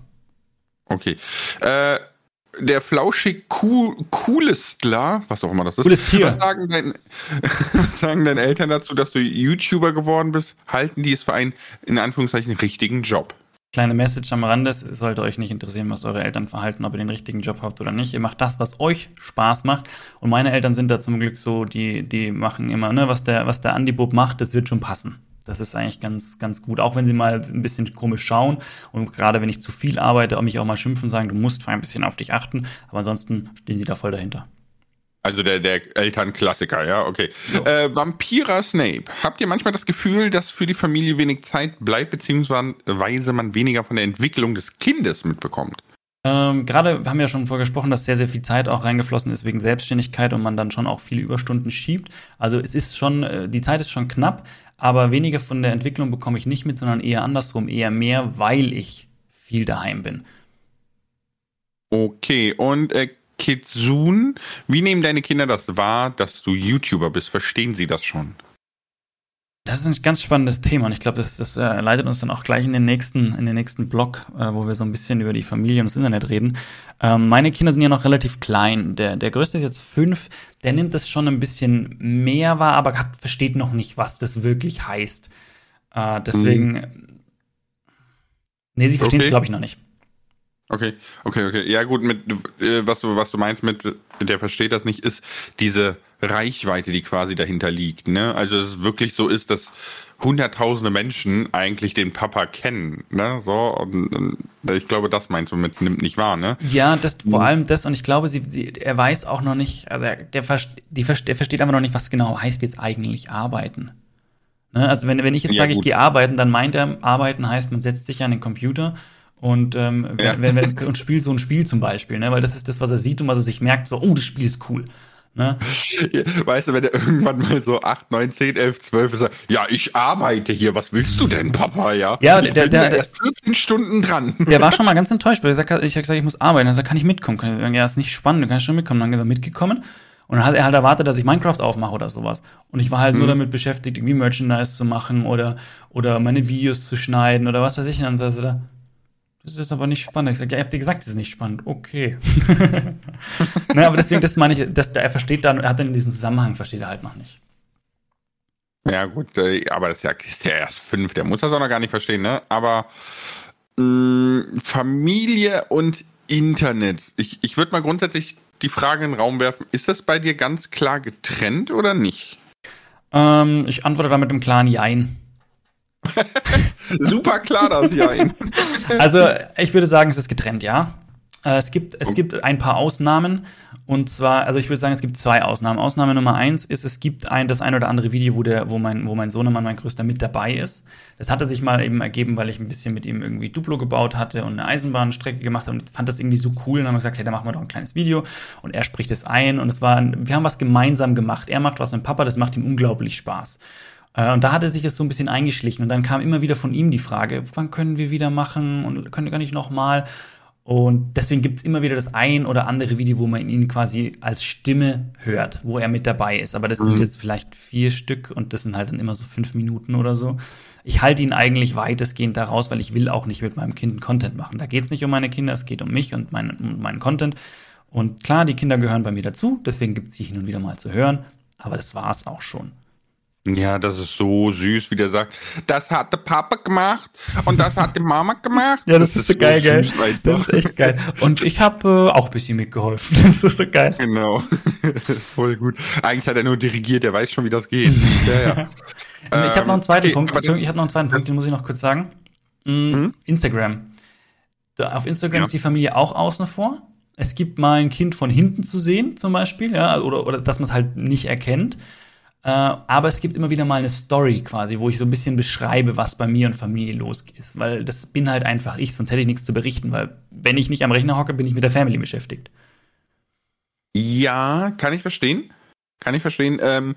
Okay. Äh, der flauschig cool, coolestler, was auch immer das ist. Cooles Tier. Was sagen, dein, was sagen deine Eltern dazu, dass du YouTuber geworden bist? Halten die es für einen, in Anführungszeichen, richtigen Job? Kleine Message am Rande, es sollte euch nicht interessieren, was eure Eltern verhalten, ob ihr den richtigen Job habt oder nicht. Ihr macht das, was euch Spaß macht. Und meine Eltern sind da zum Glück so, die, die machen immer, ne, was der, was der Andi-Bub macht, das wird schon passen. Das ist eigentlich ganz, ganz gut. Auch wenn sie mal ein bisschen komisch schauen und gerade wenn ich zu viel arbeite, auch mich auch mal schimpfen, sagen, du musst ein bisschen auf dich achten. Aber ansonsten stehen die da voll dahinter. Also der, der Elternklassiker, ja, okay. Äh, Vampira Snape. Habt ihr manchmal das Gefühl, dass für die Familie wenig Zeit bleibt, beziehungsweise man weniger von der Entwicklung des Kindes mitbekommt? Ähm, Gerade haben wir ja schon vorgesprochen, dass sehr, sehr viel Zeit auch reingeflossen ist wegen Selbstständigkeit und man dann schon auch viele Überstunden schiebt. Also es ist schon, äh, die Zeit ist schon knapp, aber weniger von der Entwicklung bekomme ich nicht mit, sondern eher andersrum, eher mehr, weil ich viel daheim bin. Okay, und äh, Kitsune, wie nehmen deine Kinder das wahr, dass du YouTuber bist? Verstehen sie das schon? Das ist ein ganz spannendes Thema und ich glaube, das, das äh, leitet uns dann auch gleich in den nächsten, in den nächsten Blog, äh, wo wir so ein bisschen über die Familie und das Internet reden. Ähm, meine Kinder sind ja noch relativ klein. Der, der größte ist jetzt fünf, der nimmt das schon ein bisschen mehr wahr, aber hat, versteht noch nicht, was das wirklich heißt. Äh, deswegen. Mhm. Nee, sie verstehen es, okay. glaube ich, noch nicht. Okay, okay, okay. Ja, gut, mit äh, was du, was du meinst mit, der versteht das nicht, ist diese Reichweite, die quasi dahinter liegt. Ne? Also es ist wirklich so ist, dass hunderttausende Menschen eigentlich den Papa kennen. Ne? So, und, und ich glaube, das meinst du mit nimmt nicht wahr, ne? Ja, das vor allem das, und ich glaube, sie, sie er weiß auch noch nicht, also er, der, die, der versteht einfach noch nicht, was genau heißt jetzt eigentlich arbeiten. Ne? Also wenn, wenn ich jetzt ja, sage, ich gehe arbeiten, dann meint er, arbeiten heißt, man setzt sich an den Computer und, ähm, ja. wenn, wenn, und spielt so ein Spiel zum Beispiel, ne? weil das ist das, was er sieht und was er sich merkt, so, oh, das Spiel ist cool. Ne? Weißt du, wenn er irgendwann mal so 8, 9, 10, 11, 12 ist, ja, ich arbeite hier, was willst du denn, Papa, ja? Ja, ich der, bin der, ja erst 14 Stunden dran. Der war schon mal ganz enttäuscht, weil ich, gesagt, ich habe gesagt, ich muss arbeiten. Er sagt, kann ich mitkommen? Kann ich ja, ist nicht spannend, du kannst schon mitkommen. Dann hat er mitgekommen. Und dann hat er halt erwartet, dass ich Minecraft aufmache oder sowas. Und ich war halt mhm. nur damit beschäftigt, irgendwie Merchandise zu machen oder, oder meine Videos zu schneiden oder was weiß ich. Und dann saß er da, das ist aber nicht spannend. Ich sage, ja, ihr habt dir gesagt, das ist nicht spannend. Okay. ne, aber deswegen, das meine ich, dass er versteht dann, er hat dann in diesem Zusammenhang, versteht er halt noch nicht. Ja, gut, äh, aber das ist ja, ist ja erst fünf, der muss das auch noch gar nicht verstehen, ne? Aber mh, mm, Familie und Internet. Ich, ich würde mal grundsätzlich die Frage in den Raum werfen, ist das bei dir ganz klar getrennt oder nicht? Ähm, ich antworte da mit einem klaren Jein. Super klar das Jein. also ich würde sagen, es ist getrennt, ja. Äh, es gibt, es gibt ein paar Ausnahmen. Und zwar, also ich würde sagen, es gibt zwei Ausnahmen. Ausnahme Nummer eins ist, es gibt ein, das ein oder andere Video, wo, der, wo, mein, wo mein Sohnemann, mein Größter, mit dabei ist. Das hatte sich mal eben ergeben, weil ich ein bisschen mit ihm irgendwie Duplo gebaut hatte und eine Eisenbahnstrecke gemacht habe und fand das irgendwie so cool. Und dann haben wir gesagt, hey, da machen wir doch ein kleines Video. Und er spricht es ein. Und es war, wir haben was gemeinsam gemacht. Er macht was mit Papa, das macht ihm unglaublich Spaß. Äh, und da hatte sich das so ein bisschen eingeschlichen. Und dann kam immer wieder von ihm die Frage, wann können wir wieder machen und können wir gar nicht nochmal? Und deswegen gibt es immer wieder das ein oder andere Video, wo man ihn quasi als Stimme hört, wo er mit dabei ist. Aber das mhm. sind jetzt vielleicht vier Stück und das sind halt dann immer so fünf Minuten oder so. Ich halte ihn eigentlich weitestgehend daraus, weil ich will auch nicht mit meinem Kind Content machen. Da geht es nicht um meine Kinder, es geht um mich und mein, um meinen Content. Und klar, die Kinder gehören bei mir dazu, deswegen gibt es sie hin und wieder mal zu hören. Aber das war es auch schon. Ja, das ist so süß, wie der sagt, das hat der Papa gemacht und das hat die Mama gemacht. ja, das, das ist so geil, geil. Das ist echt geil. Und ich habe äh, auch ein bisschen mitgeholfen. Das ist so geil. Genau. Voll gut. Eigentlich hat er nur dirigiert, er weiß schon, wie das geht. ja, ja. ich habe noch einen zweiten ähm, okay, Punkt. Ich habe noch einen zweiten Punkt, den muss ich noch kurz sagen. Mm, mhm. Instagram. Da, auf Instagram ja. ist die Familie auch außen vor. Es gibt mal ein Kind von hinten zu sehen, zum Beispiel, ja, oder, oder dass man es halt nicht erkennt. Äh, aber es gibt immer wieder mal eine Story quasi, wo ich so ein bisschen beschreibe, was bei mir und Familie los ist. Weil das bin halt einfach ich, sonst hätte ich nichts zu berichten. Weil wenn ich nicht am Rechner hocke, bin ich mit der Family beschäftigt. Ja, kann ich verstehen. Kann ich verstehen. Ähm,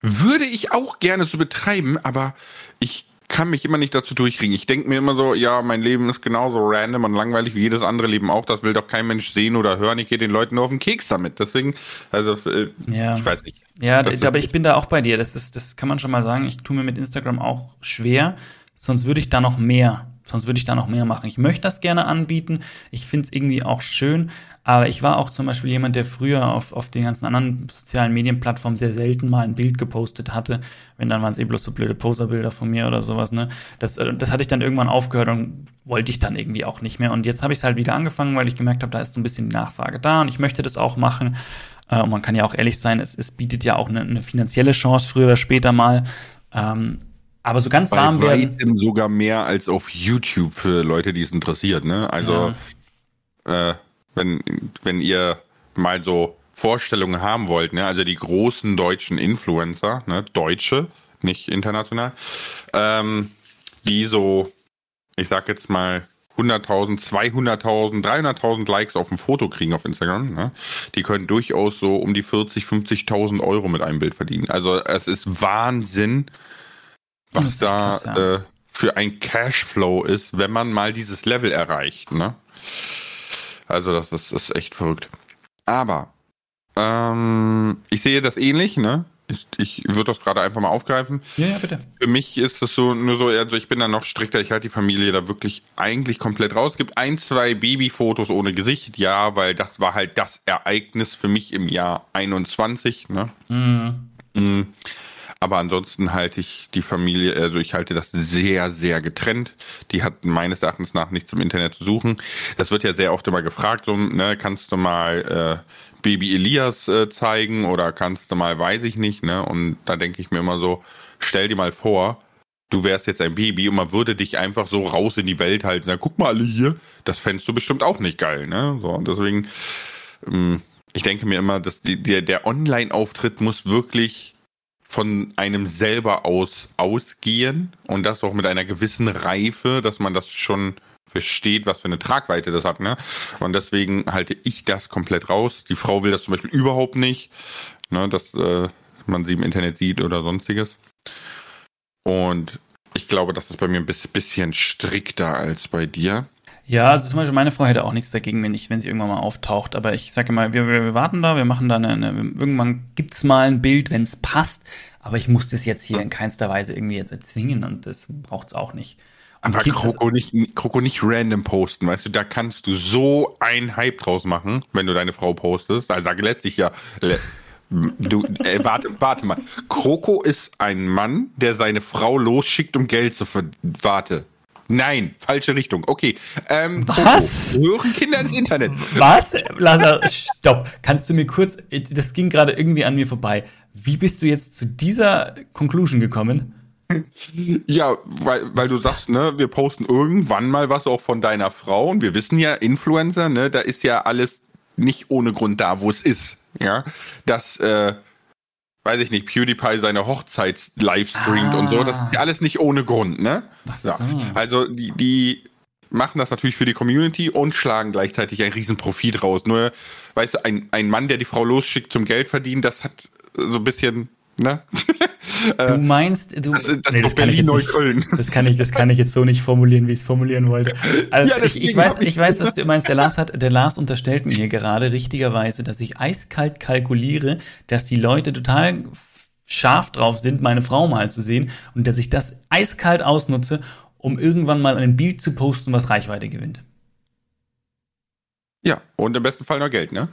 würde ich auch gerne so betreiben, aber ich kann mich immer nicht dazu durchringen. Ich denke mir immer so, ja, mein Leben ist genauso random und langweilig wie jedes andere Leben auch. Das will doch kein Mensch sehen oder hören. Ich gehe den Leuten nur auf den Keks damit. Deswegen, also, äh, ja. ich weiß nicht. Ja, aber ich bin da auch bei dir. Das, ist, das kann man schon mal sagen. Ich tue mir mit Instagram auch schwer. Sonst würde ich da noch mehr sonst würde ich da noch mehr machen. Ich möchte das gerne anbieten. Ich finde es irgendwie auch schön. Aber ich war auch zum Beispiel jemand, der früher auf, auf den ganzen anderen sozialen Medienplattformen sehr selten mal ein Bild gepostet hatte. Wenn, dann waren es eh bloß so blöde Poserbilder von mir oder sowas. Ne? Das, äh, das hatte ich dann irgendwann aufgehört und wollte ich dann irgendwie auch nicht mehr. Und jetzt habe ich es halt wieder angefangen, weil ich gemerkt habe, da ist so ein bisschen die Nachfrage da und ich möchte das auch machen. Äh, und man kann ja auch ehrlich sein, es, es bietet ja auch eine, eine finanzielle Chance früher oder später mal. Ähm, aber so ganz warm werden. sogar mehr als auf YouTube für Leute, die es interessiert. Ne? Also ja. äh, wenn wenn ihr mal so Vorstellungen haben wollt, ne? also die großen deutschen Influencer, ne? Deutsche, nicht international, ähm, die so, ich sag jetzt mal 100.000, 200.000, 300.000 Likes auf ein Foto kriegen auf Instagram, ne? die können durchaus so um die 40, 50.000 Euro mit einem Bild verdienen. Also es ist Wahnsinn, was da krass, ja. äh, für ein Cashflow ist, wenn man mal dieses Level erreicht. Ne? Also das ist, das ist echt verrückt. Aber ähm, ich sehe das ähnlich, ne? Ich, ich würde das gerade einfach mal aufgreifen. Ja, ja, bitte. Für mich ist es so, nur so, also ich bin da noch strikter, ich halte die Familie da wirklich eigentlich komplett raus. Es gibt ein, zwei Babyfotos ohne Gesicht, ja, weil das war halt das Ereignis für mich im Jahr 21, ne? Mhm. mhm. Aber ansonsten halte ich die Familie, also ich halte das sehr, sehr getrennt. Die hat meines Erachtens nach nichts im Internet zu suchen. Das wird ja sehr oft immer gefragt, so, ne, kannst du mal äh, Baby Elias äh, zeigen oder kannst du mal, weiß ich nicht, ne? Und da denke ich mir immer so, stell dir mal vor, du wärst jetzt ein Baby und man würde dich einfach so raus in die Welt halten. Na, guck mal alle hier, das fändest du bestimmt auch nicht geil, ne? So, und deswegen, ähm, ich denke mir immer, dass die, der, der Online-Auftritt muss wirklich von einem selber aus ausgehen und das auch mit einer gewissen Reife, dass man das schon versteht, was für eine Tragweite das hat, ne? Und deswegen halte ich das komplett raus. Die Frau will das zum Beispiel überhaupt nicht, ne, dass äh, man sie im Internet sieht oder sonstiges. Und ich glaube, das ist bei mir ein bisschen strikter als bei dir. Ja, also zum Beispiel meine Frau hätte auch nichts dagegen, wenn, ich, wenn sie irgendwann mal auftaucht. Aber ich sage mal, wir, wir warten da, wir machen da eine, eine irgendwann gibt's mal ein Bild, wenn es passt. Aber ich muss das jetzt hier in keinster Weise irgendwie jetzt erzwingen und das braucht's auch nicht. Und Aber Kroko nicht, Kroko nicht random posten, weißt du, da kannst du so einen Hype draus machen, wenn du deine Frau postest. Also sage letztlich ja, du, äh, warte, warte mal. Kroko ist ein Mann, der seine Frau losschickt, um Geld zu verdienen. Warte. Nein, falsche Richtung. Okay. Ähm, Was? Hören Kinder ins Internet. Was? Laser, stopp. Kannst du mir kurz, das ging gerade irgendwie an mir vorbei. Wie bist du jetzt zu dieser Conclusion gekommen? Ja, weil, weil du sagst, ne, wir posten irgendwann mal was auch von deiner Frau und wir wissen ja, Influencer, ne, da ist ja alles nicht ohne Grund da, wo es ist. Ja, dass, äh, weiß ich nicht, PewDiePie seine Hochzeit livestreamt ah. und so, das ist ja alles nicht ohne Grund, ne? So. Ja. Also die, die machen das natürlich für die Community und schlagen gleichzeitig einen riesen Profit raus. Nur, weißt du, ein, ein Mann, der die Frau losschickt zum Geld verdienen, das hat so ein bisschen Ne? Du äh, meinst, du. Das, das, nee, das Berlin Neukölln. Das kann ich, das kann ich jetzt so nicht formulieren, wie ich es formulieren wollte. Also ja, ich, ich, weiß, ich weiß, was du meinst. Der Lars hat, der Lars unterstellt mir gerade richtigerweise, dass ich eiskalt kalkuliere, dass die Leute total scharf drauf sind, meine Frau mal zu sehen und dass ich das eiskalt ausnutze, um irgendwann mal ein Bild zu posten, was Reichweite gewinnt. Ja, und im besten Fall noch Geld, ne?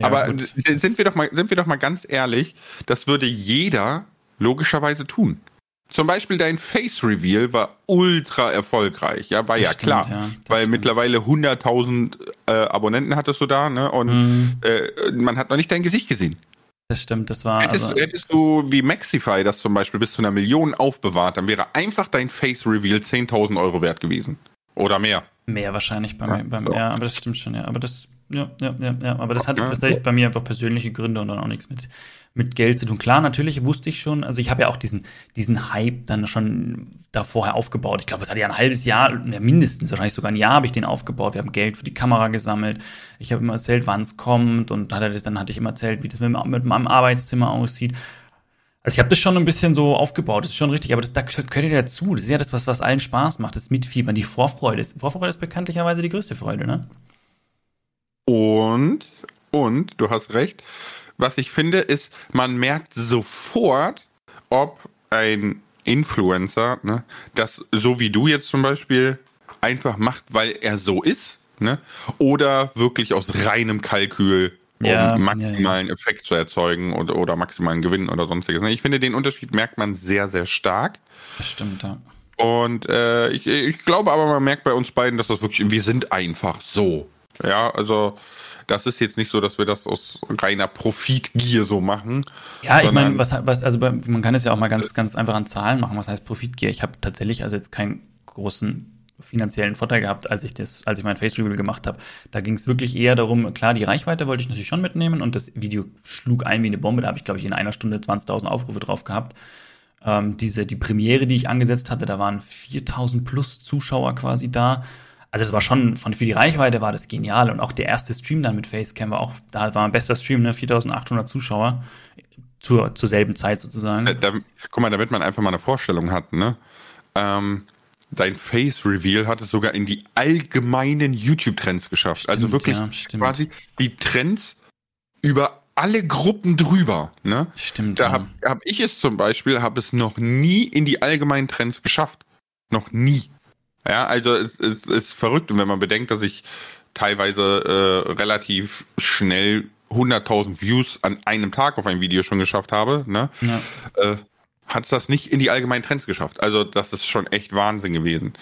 Aber gut. sind wir doch mal, sind wir doch mal ganz ehrlich, das würde jeder logischerweise tun. Zum Beispiel dein Face Reveal war ultra erfolgreich, ja, war das ja stimmt, klar, ja, weil stimmt. mittlerweile 100.000 äh, Abonnenten hattest du da, ne, und mhm. äh, man hat noch nicht dein Gesicht gesehen. Das stimmt, das war. Hättest, also, hättest du wie Maxify das zum Beispiel bis zu einer Million aufbewahrt, dann wäre einfach dein Face Reveal 10.000 Euro wert gewesen. Oder mehr. Mehr wahrscheinlich bei ja, mir, beim, so. ja, aber das stimmt schon, ja. Aber das ja, ja, ja, ja. Aber das hatte tatsächlich bei mir einfach persönliche Gründe und dann auch nichts mit, mit Geld zu tun. Klar, natürlich wusste ich schon, also ich habe ja auch diesen, diesen Hype dann schon da vorher aufgebaut. Ich glaube, es hat ja ein halbes Jahr, mindestens, wahrscheinlich sogar ein Jahr habe ich den aufgebaut. Wir haben Geld für die Kamera gesammelt. Ich habe immer erzählt, wann es kommt und dann hatte ich immer erzählt, wie das mit, mit meinem Arbeitszimmer aussieht. Also ich habe das schon ein bisschen so aufgebaut, das ist schon richtig, aber das da gehört ja dazu. Das ist ja das, was, was allen Spaß macht, das Mitfiebern, die Vorfreude. Vorfreude ist bekanntlicherweise die größte Freude, ne? Und, und, du hast recht, was ich finde, ist, man merkt sofort, ob ein Influencer, ne, das so wie du jetzt zum Beispiel einfach macht, weil er so ist, ne, oder wirklich aus reinem Kalkül ja, um maximalen ja, ja. Effekt zu erzeugen oder, oder maximalen Gewinn oder sonstiges. Ne. Ich finde, den Unterschied merkt man sehr, sehr stark. Das stimmt, ja. Und äh, ich, ich glaube aber, man merkt bei uns beiden, dass das wirklich, wir sind einfach so. Ja, also das ist jetzt nicht so, dass wir das aus reiner Profitgier so machen. Ja, ich meine, was, was, also man kann es ja auch mal ganz, ganz einfach an Zahlen machen. Was heißt Profitgier? Ich habe tatsächlich also jetzt keinen großen finanziellen Vorteil gehabt, als ich das, als ich mein Face Reveal gemacht habe. Da ging es wirklich eher darum, klar, die Reichweite wollte ich natürlich schon mitnehmen und das Video schlug ein wie eine Bombe. Da habe ich, glaube ich, in einer Stunde 20.000 Aufrufe drauf gehabt. Ähm, diese, die Premiere, die ich angesetzt hatte, da waren 4.000 plus Zuschauer quasi da. Also es war schon, von, für die Reichweite war das genial und auch der erste Stream dann mit Facecam war auch, da war ein bester Stream, ne, 4800 Zuschauer zur, zur selben Zeit sozusagen. Da, da, guck mal, damit man einfach mal eine Vorstellung hat, ne, ähm, dein Face Reveal hat es sogar in die allgemeinen YouTube-Trends geschafft. Also stimmt, also wirklich ja, quasi die Trends über alle Gruppen drüber. Ne? Stimmt. Da habe hab ich es zum Beispiel, habe es noch nie in die allgemeinen Trends geschafft. Noch nie. Ja, also es, es ist verrückt und wenn man bedenkt, dass ich teilweise äh, relativ schnell 100.000 Views an einem Tag auf ein Video schon geschafft habe, ne, ja. äh, hat es das nicht in die allgemeinen Trends geschafft. Also das ist schon echt Wahnsinn gewesen.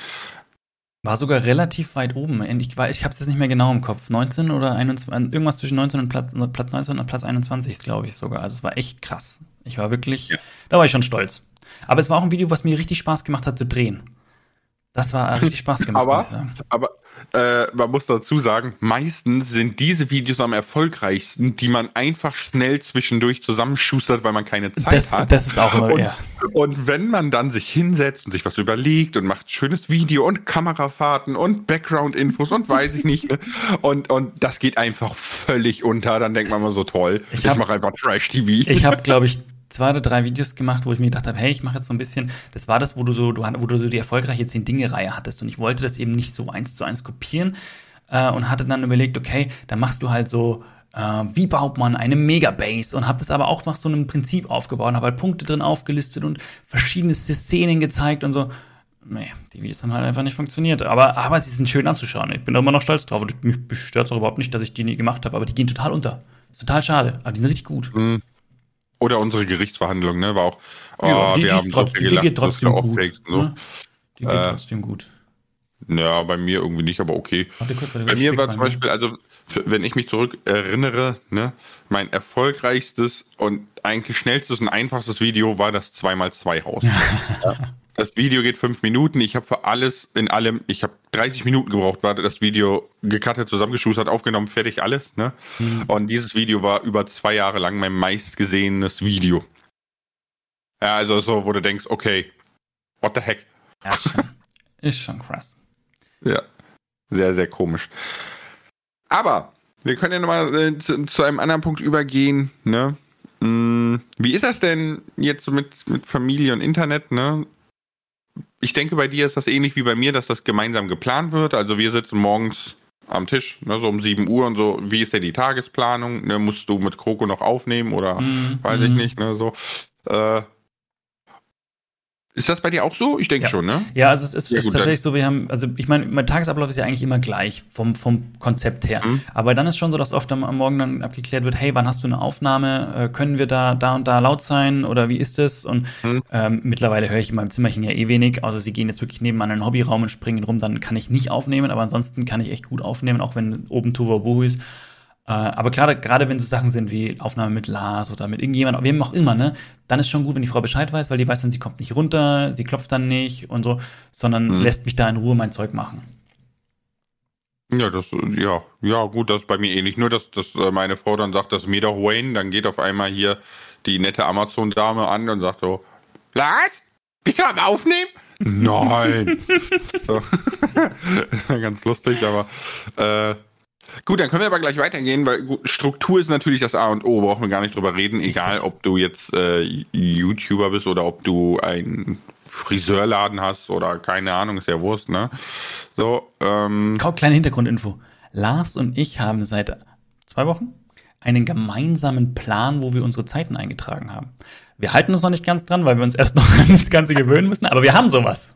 War sogar relativ weit oben. Ich, war, ich habe es jetzt nicht mehr genau im Kopf. 19 oder 21, irgendwas zwischen 19 und Platz, Platz 19 und Platz 21, glaube ich sogar. Also es war echt krass. Ich war wirklich, ja. da war ich schon stolz. Aber es war auch ein Video, was mir richtig Spaß gemacht hat zu drehen. Das war richtig Spaß gemacht. aber aber äh, man muss dazu sagen, meistens sind diese Videos am erfolgreichsten, die man einfach schnell zwischendurch zusammenschustert, weil man keine Zeit das, hat. Das ist auch immer, und, ja. Und wenn man dann sich hinsetzt und sich was überlegt und macht schönes Video und Kamerafahrten und Background-Infos und weiß ich nicht, ne? und, und das geht einfach völlig unter, dann denkt man mal so toll, ich, ich mache einfach Trash-TV. Ich habe, glaube ich, zwei oder drei Videos gemacht, wo ich mir gedacht habe, hey, ich mache jetzt so ein bisschen, das war das, wo du so, du, wo du so die erfolgreiche zehn Dinge-Reihe hattest und ich wollte das eben nicht so eins zu eins kopieren äh, und hatte dann überlegt, okay, dann machst du halt so, äh, wie baut man eine Megabase und habe das aber auch nach so einem Prinzip aufgebaut und habe halt Punkte drin aufgelistet und verschiedene Szenen gezeigt und so. Nee, die Videos haben halt einfach nicht funktioniert. Aber, aber sie sind schön anzuschauen. Ich bin da immer noch stolz drauf. Und mich stört es auch überhaupt nicht, dass ich die nie gemacht habe. Aber die gehen total unter. Ist total schade. Aber die sind richtig gut. Mhm. Oder unsere Gerichtsverhandlung, ne? War auch, oh, ja, die, wir die haben trotzdem, so viel gelacht, die geht trotzdem gut. Ne? Die geht äh, trotzdem gut. Ja, bei mir irgendwie nicht, aber okay. Warte kurz, warte, bei mir war zum Beispiel, also wenn ich mich zurück erinnere, ne, mein erfolgreichstes und eigentlich schnellstes und einfachstes Video war das 2x2 Haus. ja. Das Video geht fünf Minuten. Ich habe für alles in allem, ich habe 30 Minuten gebraucht, war das Video gecuttet, zusammengeschustert, aufgenommen, fertig, alles. Ne? Mhm. Und dieses Video war über zwei Jahre lang mein meistgesehenes Video. Ja, also so, wo du denkst, okay, what the heck? Ja, ist, schon, ist schon krass. Ja, sehr, sehr komisch. Aber wir können ja nochmal äh, zu, zu, einem anderen Punkt übergehen. Ne? Hm, wie ist das denn jetzt so mit, mit Familie und Internet? Ne? Ich denke, bei dir ist das ähnlich wie bei mir, dass das gemeinsam geplant wird. Also wir sitzen morgens am Tisch, ne, so um 7 Uhr und so. Wie ist denn die Tagesplanung? Ne, musst du mit Kroko noch aufnehmen oder mm, weiß mm. ich mhm. nicht? Ne, so. Äh, ist das bei dir auch so? Ich denke ja. schon, ne? Ja, also es ist, ist tatsächlich so, wir haben, also ich meine, mein Tagesablauf ist ja eigentlich immer gleich vom, vom Konzept her. Mhm. Aber dann ist schon so, dass oft am, am, Morgen dann abgeklärt wird, hey, wann hast du eine Aufnahme? Äh, können wir da, da und da laut sein oder wie ist es? Und mhm. ähm, mittlerweile höre ich in meinem Zimmerchen ja eh wenig. Also sie gehen jetzt wirklich nebenan in einen Hobbyraum und springen rum, dann kann ich nicht aufnehmen, aber ansonsten kann ich echt gut aufnehmen, auch wenn oben Tuvabu ist. Äh, aber klar, gerade wenn so Sachen sind wie Aufnahme mit Lars oder mit irgendjemand, wem auch immer, ne, dann ist schon gut, wenn die Frau Bescheid weiß, weil die weiß dann, sie kommt nicht runter, sie klopft dann nicht und so, sondern mhm. lässt mich da in Ruhe mein Zeug machen. Ja, das, ja, ja, gut, das ist bei mir ähnlich. Nur, dass, dass äh, meine Frau dann sagt, das ist mir doch Wayne, dann geht auf einmal hier die nette Amazon-Dame an und sagt so, Lars, bist du am Aufnehmen? Nein. so. Ganz lustig, aber äh, Gut, dann können wir aber gleich weitergehen, weil Struktur ist natürlich das A und O, brauchen wir gar nicht drüber reden, egal ob du jetzt äh, YouTuber bist oder ob du einen Friseurladen hast oder keine Ahnung, ist ja Wurst, ne? So, ähm. Kleine Hintergrundinfo. Lars und ich haben seit zwei Wochen einen gemeinsamen Plan, wo wir unsere Zeiten eingetragen haben. Wir halten uns noch nicht ganz dran, weil wir uns erst noch an das Ganze gewöhnen müssen, aber wir haben sowas.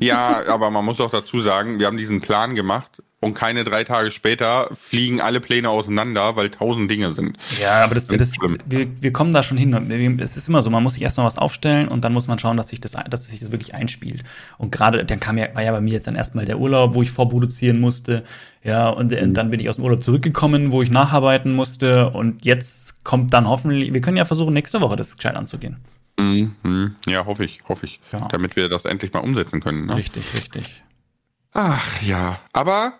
Ja, aber man muss auch dazu sagen, wir haben diesen Plan gemacht und keine drei Tage später fliegen alle Pläne auseinander, weil tausend Dinge sind. Ja, aber das, das, wir, wir kommen da schon hin. Es ist immer so, man muss sich erstmal was aufstellen und dann muss man schauen, dass sich das, dass sich das wirklich einspielt. Und gerade, dann kam ja, war ja bei mir jetzt dann erstmal der Urlaub, wo ich vorproduzieren musste. Ja, und mhm. dann bin ich aus dem Urlaub zurückgekommen, wo ich nacharbeiten musste. Und jetzt kommt dann hoffentlich, wir können ja versuchen, nächste Woche das gescheit anzugehen. Mhm, ja, hoffe ich, hoffe ich. Genau. Damit wir das endlich mal umsetzen können. Ne? Richtig, richtig. Ach ja, aber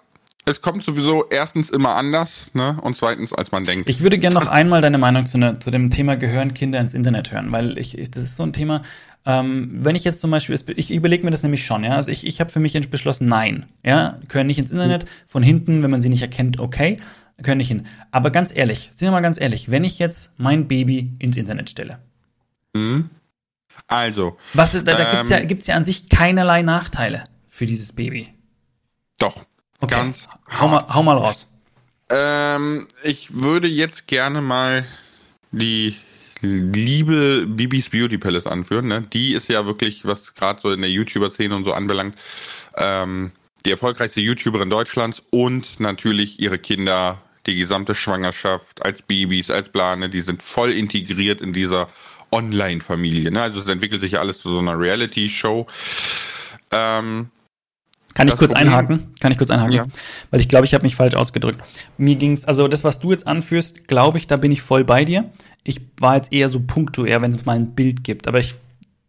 es kommt sowieso erstens immer anders, ne? Und zweitens, als man denkt. Ich würde gerne noch einmal deine Meinung zu, ne, zu, dem Thema Gehören Kinder ins Internet hören, weil ich, ich das ist so ein Thema. Ähm, wenn ich jetzt zum Beispiel, ich überlege mir das nämlich schon, ja. Also ich, ich habe für mich beschlossen, nein, ja, gehören nicht ins Internet. Von hinten, wenn man sie nicht erkennt, okay, gehören nicht hin. Aber ganz ehrlich, sind wir mal ganz ehrlich, wenn ich jetzt mein Baby ins Internet stelle. Mhm. Also. Was ist, da, da ähm, gibt's ja, gibt's ja an sich keinerlei Nachteile für dieses Baby. Doch. Okay. Ganz hau, mal, hau mal raus. Ähm, ich würde jetzt gerne mal die liebe Bibis Beauty Palace anführen. Ne? Die ist ja wirklich, was gerade so in der YouTuber-Szene und so anbelangt, ähm, die erfolgreichste YouTuberin Deutschlands und natürlich ihre Kinder, die gesamte Schwangerschaft als Babys, als Plane, die sind voll integriert in dieser Online-Familie. Ne? Also es entwickelt sich ja alles zu so einer Reality-Show. Ähm, kann ich kurz Problem, einhaken? Kann ich kurz einhaken? Ja. Weil ich glaube, ich habe mich falsch ausgedrückt. Mir ging es, also das, was du jetzt anführst, glaube ich, da bin ich voll bei dir. Ich war jetzt eher so punktuell, wenn es mal ein Bild gibt. Aber ich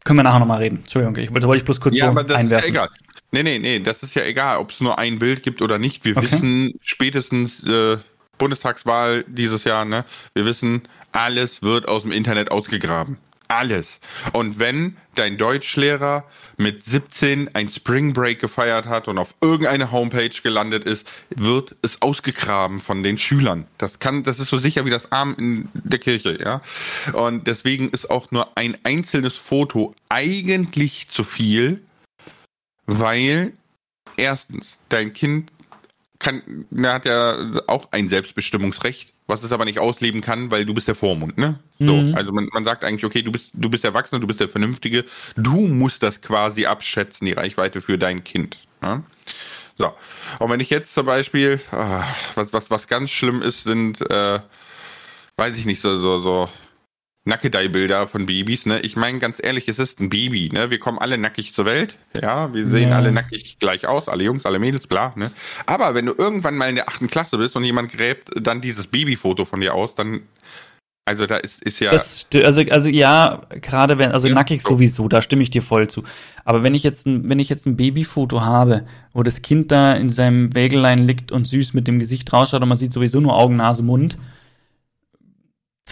können wir nachher nochmal reden. Entschuldigung, ich wollte, wollte ich bloß kurz ja, so aber das einwerfen. Ist ja egal. Nee, nee, nee, das ist ja egal, ob es nur ein Bild gibt oder nicht. Wir okay. wissen spätestens äh, Bundestagswahl dieses Jahr, ne? Wir wissen, alles wird aus dem Internet ausgegraben alles. Und wenn dein Deutschlehrer mit 17 ein Spring Break gefeiert hat und auf irgendeine Homepage gelandet ist, wird es ausgegraben von den Schülern. Das kann, das ist so sicher wie das Arm in der Kirche, ja. Und deswegen ist auch nur ein einzelnes Foto eigentlich zu viel, weil erstens dein Kind kann, er hat ja auch ein Selbstbestimmungsrecht was es aber nicht ausleben kann, weil du bist der Vormund, ne? So, mhm. also man, man sagt eigentlich, okay, du bist, du bist Erwachsener, du bist der Vernünftige, du musst das quasi abschätzen, die Reichweite für dein Kind. Ne? So. Und wenn ich jetzt zum Beispiel, ach, was, was, was ganz schlimm ist, sind, äh, weiß ich nicht, so, so, so Nackedei-Bilder von Babys, ne? Ich meine, ganz ehrlich, es ist ein Baby, ne? Wir kommen alle nackig zur Welt, ja? Wir sehen ja. alle nackig gleich aus, alle Jungs, alle Mädels, bla, ne? Aber wenn du irgendwann mal in der achten Klasse bist und jemand gräbt dann dieses Babyfoto von dir aus, dann also da ist, ist ja. Das, also, also ja, gerade wenn, also ja, nackig so. sowieso, da stimme ich dir voll zu. Aber wenn ich jetzt ein, wenn ich jetzt ein Babyfoto habe, wo das Kind da in seinem Wägelein liegt und süß mit dem Gesicht rausschaut und man sieht sowieso nur Augen, Nase, Mund,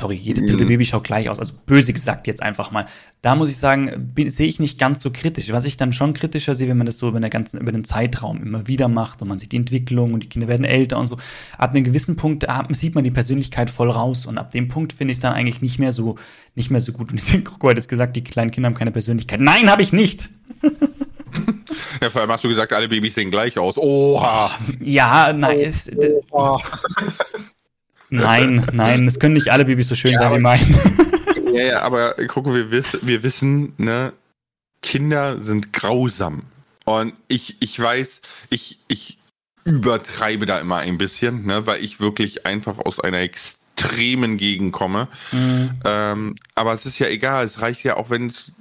Sorry, jedes dritte mhm. Baby schaut gleich aus. Also böse gesagt jetzt einfach mal. Da muss ich sagen, sehe ich nicht ganz so kritisch. Was ich dann schon kritischer sehe, wenn man das so über, eine ganzen, über den Zeitraum immer wieder macht und man sieht die Entwicklung und die Kinder werden älter und so. Ab einem gewissen Punkt sieht man die Persönlichkeit voll raus und ab dem Punkt finde ich es dann eigentlich nicht mehr so, nicht mehr so gut. Und ich Kroko hat jetzt gesagt, die kleinen Kinder haben keine Persönlichkeit. Nein, habe ich nicht! Ja, vor allem hast du gesagt, alle Babys sehen gleich aus. Oha! Ja, nein. Oha. Nein, nein, es können nicht alle Babys so schön ja, sein wie meinen. Ja, ja, aber guck, wir, wiss, wir wissen, ne, Kinder sind grausam. Und ich, ich weiß, ich, ich übertreibe da immer ein bisschen, ne, weil ich wirklich einfach aus einer extremen Gegend komme. Mhm. Ähm, aber es ist ja egal, es reicht ja auch, wenn es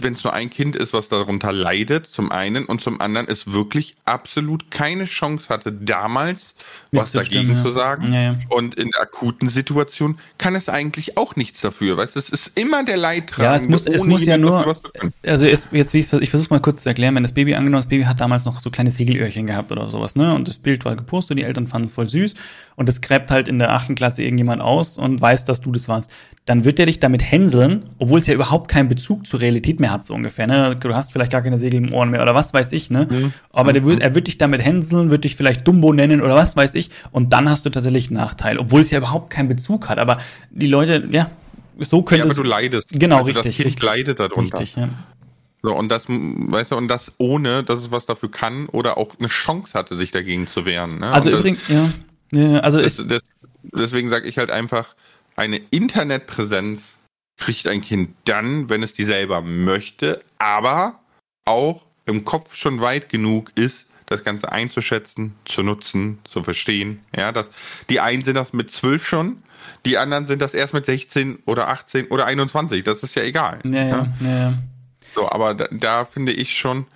wenn es nur ein Kind ist, was darunter leidet, zum einen, und zum anderen es wirklich absolut keine Chance hatte, damals was dagegen stimmen, zu sagen. Ja, ja. Und in der akuten Situation kann es eigentlich auch nichts dafür. Weißt es ist immer der Leidtragende. Ja, es muss, es muss ja nur, also es, jetzt, wie ich, ich versuche mal kurz zu erklären, wenn das Baby angenommen, das Baby hat damals noch so kleine Segelöhrchen gehabt oder sowas, ne, und das Bild war gepostet, die Eltern fanden es voll süß, und das gräbt halt in der achten Klasse irgendjemand aus und weiß, dass du das warst. Dann wird der dich damit hänseln, obwohl es ja überhaupt keinen Bezug zur Realität mehr hat, so ungefähr, ne, du hast vielleicht gar keine Segel im Ohren mehr oder was weiß ich, ne, mhm. aber der wird, er wird dich damit hänseln, wird dich vielleicht Dumbo nennen oder was weiß ich, und dann hast du tatsächlich einen Nachteil, obwohl es ja überhaupt keinen Bezug hat. Aber die Leute, ja, so könnte ja, aber du leidest. Genau, richtig. Das Kind richtig, leidet darunter. Richtig, ja. So, und das, weißt du, und das ohne, dass es was dafür kann oder auch eine Chance hatte, sich dagegen zu wehren. Ne? Also übrigens, ja. ja. Also das, das, deswegen sage ich halt einfach, eine Internetpräsenz kriegt ein Kind dann, wenn es die selber möchte, aber auch im Kopf schon weit genug ist, das Ganze einzuschätzen, zu nutzen, zu verstehen. Ja, das, die einen sind das mit zwölf schon, die anderen sind das erst mit 16 oder 18 oder 21. Das ist ja egal. Ja, ja, ja. ja. So, aber da, da finde ich schon,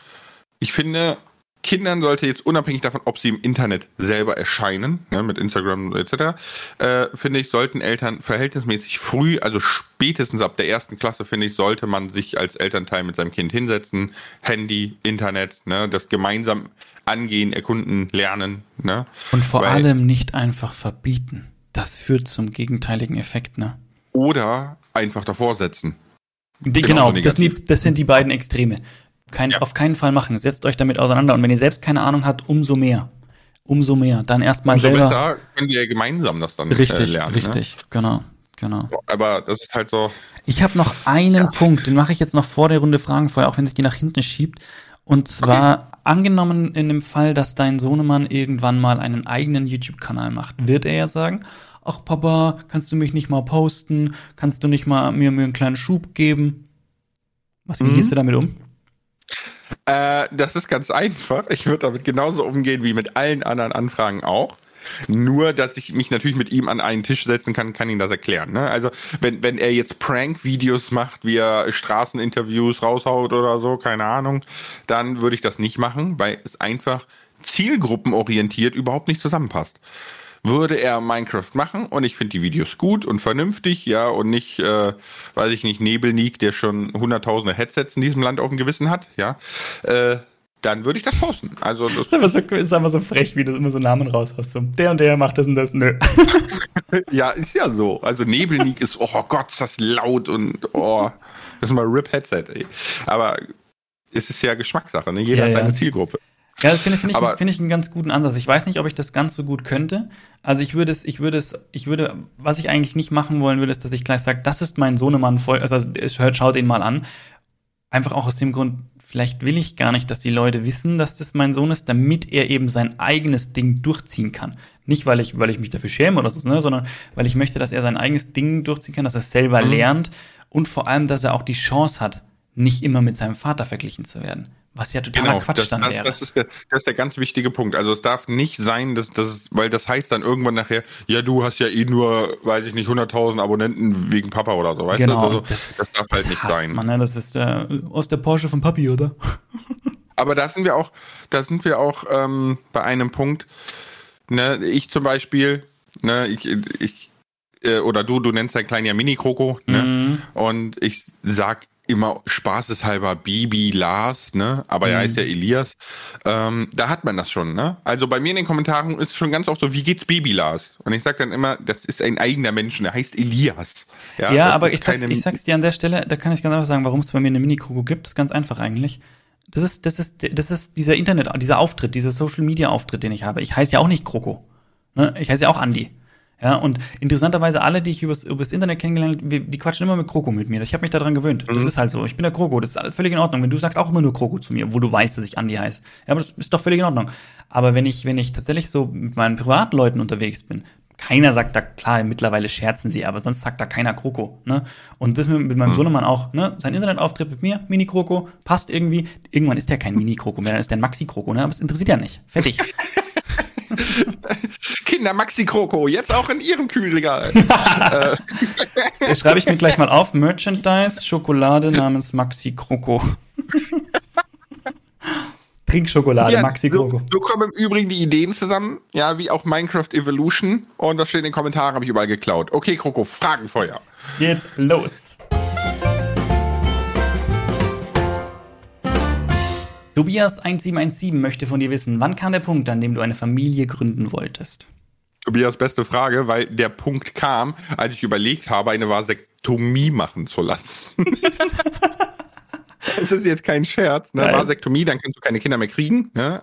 ich finde, Kindern sollte jetzt unabhängig davon, ob sie im Internet selber erscheinen, ne, mit Instagram etc., äh, finde ich, sollten Eltern verhältnismäßig früh, also spätestens ab der ersten Klasse, finde ich, sollte man sich als Elternteil mit seinem Kind hinsetzen, Handy, Internet, ne, das gemeinsam angehen, erkunden, lernen. Ne? Und vor Weil, allem nicht einfach verbieten. Das führt zum gegenteiligen Effekt, ne? Oder einfach davor setzen. Die, genau, das, das sind die beiden Extreme. Kein, ja. Auf keinen Fall machen. Setzt euch damit auseinander. Und wenn ihr selbst keine Ahnung habt, umso mehr. Umso mehr. Dann erstmal umso selber. Besser können wir ja gemeinsam das dann richtig, äh, lernen. Richtig, ne? genau. Genau. Aber das ist halt so. Ich habe noch einen ja. Punkt, den mache ich jetzt noch vor der Runde Fragen vorher, auch wenn sich die nach hinten schiebt. Und zwar okay. angenommen in dem Fall, dass dein Sohnemann irgendwann mal einen eigenen YouTube-Kanal macht, wird er ja sagen, ach Papa, kannst du mich nicht mal posten? Kannst du nicht mal mir, mir einen kleinen Schub geben? Was, wie mhm. gehst du damit um? Äh, das ist ganz einfach. Ich würde damit genauso umgehen wie mit allen anderen Anfragen auch. Nur, dass ich mich natürlich mit ihm an einen Tisch setzen kann, kann ihn das erklären. Ne? Also, wenn, wenn er jetzt Prank-Videos macht, wie er Straßeninterviews raushaut oder so, keine Ahnung, dann würde ich das nicht machen, weil es einfach zielgruppenorientiert überhaupt nicht zusammenpasst würde er Minecraft machen und ich finde die Videos gut und vernünftig, ja, und nicht, äh, weiß ich nicht, Nebelnik, der schon hunderttausende Headsets in diesem Land auf dem Gewissen hat, ja, äh, dann würde ich das posten. Also das ist, einfach so, ist einfach so frech, wie du immer so Namen raushaust. So, der und der macht das und das. Nö. ja, ist ja so. Also Nebelnik ist, oh Gott, ist das laut und oh, das ist mal Rip Headset, ey. Aber es ist ja Geschmackssache, ne? Jeder ja, hat seine ja. Zielgruppe. Ja, das finde find ich, find ich einen ganz guten Ansatz. Ich weiß nicht, ob ich das ganz so gut könnte. Also ich würde es, ich würde es, ich würde, was ich eigentlich nicht machen wollen würde, ist, dass ich gleich sage, das ist mein Sohnemann voll, also hört, schaut ihn mal an. Einfach auch aus dem Grund, vielleicht will ich gar nicht, dass die Leute wissen, dass das mein Sohn ist, damit er eben sein eigenes Ding durchziehen kann. Nicht, weil ich, weil ich mich dafür schäme oder so, ne, sondern weil ich möchte, dass er sein eigenes Ding durchziehen kann, dass er selber mhm. lernt und vor allem, dass er auch die Chance hat, nicht immer mit seinem Vater verglichen zu werden. Was ja totaler genau, Quatsch das, dann das, wäre. Das ist, der, das ist der ganz wichtige Punkt. Also es darf nicht sein, dass das, weil das heißt dann irgendwann nachher, ja, du hast ja eh nur, weiß ich nicht, 100.000 Abonnenten wegen Papa oder so. Weißt genau. Du? Also, das, das darf halt nicht sein. Man, ne? Das ist äh, aus der Porsche von Papi, oder? Aber da sind wir auch, da sind wir auch ähm, bei einem Punkt. Ne, ich zum Beispiel, ne, ich, ich äh, oder du, du nennst dein kleinen ja Mini-Kroko, ne? Mhm. Und ich sag immer spaßeshalber Bibi Lars, ne? Aber mhm. er heißt ja Elias. Ähm, da hat man das schon, ne? Also bei mir in den Kommentaren ist schon ganz oft so, wie geht's Bibi Lars? Und ich sag dann immer, das ist ein eigener Mensch, der heißt Elias. Ja, ja aber ich sag's, ich sag's dir an der Stelle, da kann ich ganz einfach sagen, warum es bei mir eine Mini-Kroko gibt, ist ganz einfach eigentlich. Das ist, das ist, das ist dieser Internet, dieser Auftritt, dieser Social Media Auftritt, den ich habe. Ich heiße ja auch nicht Kroko. Ne? Ich heiße ja auch Andi. Ja, und interessanterweise alle, die ich übers, übers Internet kennengelernt habe, die quatschen immer mit Kroko mit mir. Ich habe mich daran gewöhnt. Mhm. Das ist halt so. Ich bin der Kroko. Das ist völlig in Ordnung. Wenn du sagst auch immer nur Kroko zu mir, wo du weißt, dass ich Andi heiße. Ja, aber das ist doch völlig in Ordnung. Aber wenn ich, wenn ich tatsächlich so mit meinen Privatleuten unterwegs bin, keiner sagt da, klar, mittlerweile scherzen sie, aber sonst sagt da keiner Kroko. Ne? Und das mit, mit meinem mhm. Sohnemann auch, ne? Sein Internetauftritt mit mir, Mini-Kroko, passt irgendwie. Irgendwann ist der kein Mini-Kroko mehr, dann ist der ein Maxi-Kroko, ne? Aber es interessiert ja nicht. Fertig. Kinder Maxi Kroko, jetzt auch in ihrem Kühlregal. äh. Schreibe ich mir gleich mal auf: Merchandise, Schokolade namens Maxi Kroko. Trinkschokolade, ja, Maxi Kroko. So, so kommen im Übrigen die Ideen zusammen, ja, wie auch Minecraft Evolution. Und das steht in den Kommentaren, habe ich überall geklaut. Okay, Kroko, Fragenfeuer. Jetzt los. Tobias1717 möchte von dir wissen, wann kam der Punkt, an dem du eine Familie gründen wolltest? Tobias, beste Frage, weil der Punkt kam, als ich überlegt habe, eine Vasektomie machen zu lassen. Es ist jetzt kein Scherz. Ne? Vasektomie, dann kannst du keine Kinder mehr kriegen, ne?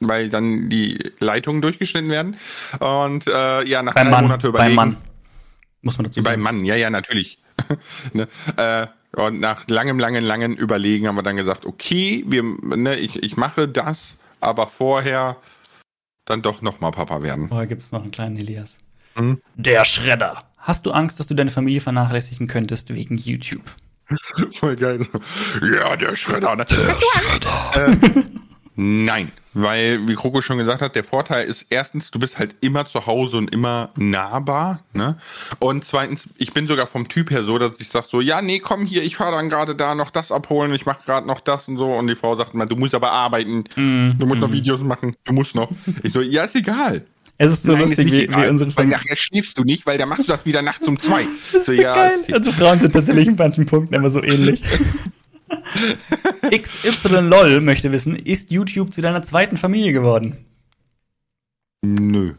weil dann die Leitungen durchgeschnitten werden. Und äh, ja, nach drei Monaten überlegen. Beim Mann. Muss man dazu sagen. Beim Mann, ja, ja, natürlich. ne? äh, und nach langem, langem, langem Überlegen haben wir dann gesagt, okay, wir, ne, ich, ich mache das, aber vorher dann doch nochmal Papa werden. Vorher gibt es noch einen kleinen Elias. Hm? Der Schredder. Hast du Angst, dass du deine Familie vernachlässigen könntest wegen YouTube? Voll geil. Ja, der Schredder. Ne? Der Schredder. Äh, nein, weil, wie Kroko schon gesagt hat, der Vorteil ist erstens, du bist halt immer zu Hause und immer nahbar. Ne? Und zweitens, ich bin sogar vom Typ her so, dass ich sage so, ja, nee, komm hier, ich fahre dann gerade da noch das abholen, ich mache gerade noch das und so. Und die Frau sagt mal, du musst aber arbeiten, mm, du musst mm. noch Videos machen, du musst noch. Ich so, ja, ist egal. Es ist so Nein, lustig, ist wie, wie unsere Weil nachher schläfst du nicht, weil dann machst du das wieder nachts um zwei. Das so, ist so ja, geil. Also Frauen sind tatsächlich in manchen Punkten immer so ähnlich. XYLOL möchte wissen, ist YouTube zu deiner zweiten Familie geworden? Nö.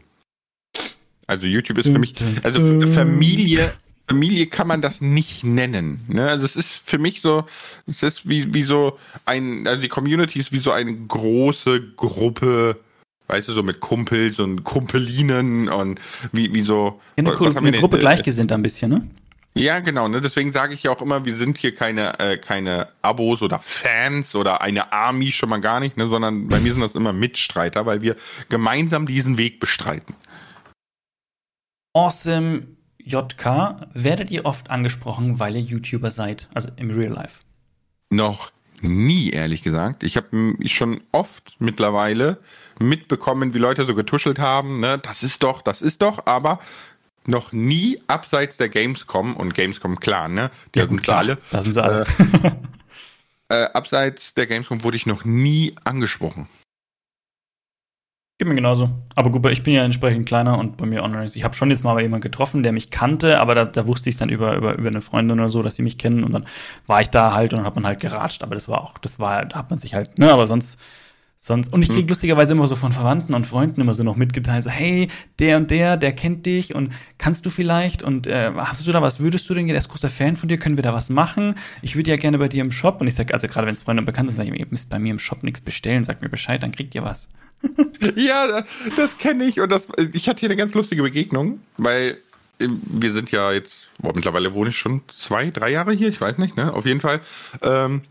Also YouTube ist für mich, also Familie, Familie kann man das nicht nennen. Ne? Also es ist für mich so, es ist wie, wie so ein, also die Community ist wie so eine große Gruppe, weißt du, so mit Kumpels und Kumpelinen und wie, wie so. Ja, eine, eine Gruppe gleichgesinnt ein bisschen, ne? Ja, genau. Ne? Deswegen sage ich ja auch immer, wir sind hier keine, äh, keine Abos oder Fans oder eine Army schon mal gar nicht, ne? sondern bei mir sind das immer Mitstreiter, weil wir gemeinsam diesen Weg bestreiten. Awesome JK, werdet ihr oft angesprochen, weil ihr YouTuber seid, also im Real Life? Noch nie, ehrlich gesagt. Ich habe schon oft mittlerweile mitbekommen, wie Leute so getuschelt haben, ne? das ist doch, das ist doch, aber noch nie abseits der Gamescom und Gamescom klar, ne? Die ja, sind alle. Da sind sie alle. Äh, äh, abseits der Gamescom wurde ich noch nie angesprochen. Geht mir genauso. Aber gut, ich bin ja entsprechend kleiner und bei mir online. Ich habe schon jetzt mal jemanden getroffen, der mich kannte, aber da, da wusste ich dann über, über, über eine Freundin oder so, dass sie mich kennen und dann war ich da halt und dann hat man halt geratscht. Aber das war auch, das war, da hat man sich halt, ne, aber sonst sonst. Und ich kriege hm. lustigerweise immer so von Verwandten und Freunden immer so noch mitgeteilt, so, hey, der und der, der kennt dich und kannst du vielleicht und äh, hast du da was, würdest du denn, der ist großer Fan von dir, können wir da was machen? Ich würde ja gerne bei dir im Shop und ich sage, also gerade wenn es Freunde und Bekannte sind, sage ich, ihr müsst bei mir im Shop nichts bestellen, sagt mir Bescheid, dann kriegt ihr was. ja, das, das kenne ich und das, ich hatte hier eine ganz lustige Begegnung, weil äh, wir sind ja jetzt, boah, mittlerweile wohne ich schon zwei, drei Jahre hier, ich weiß nicht, ne? Auf jeden Fall. Ähm,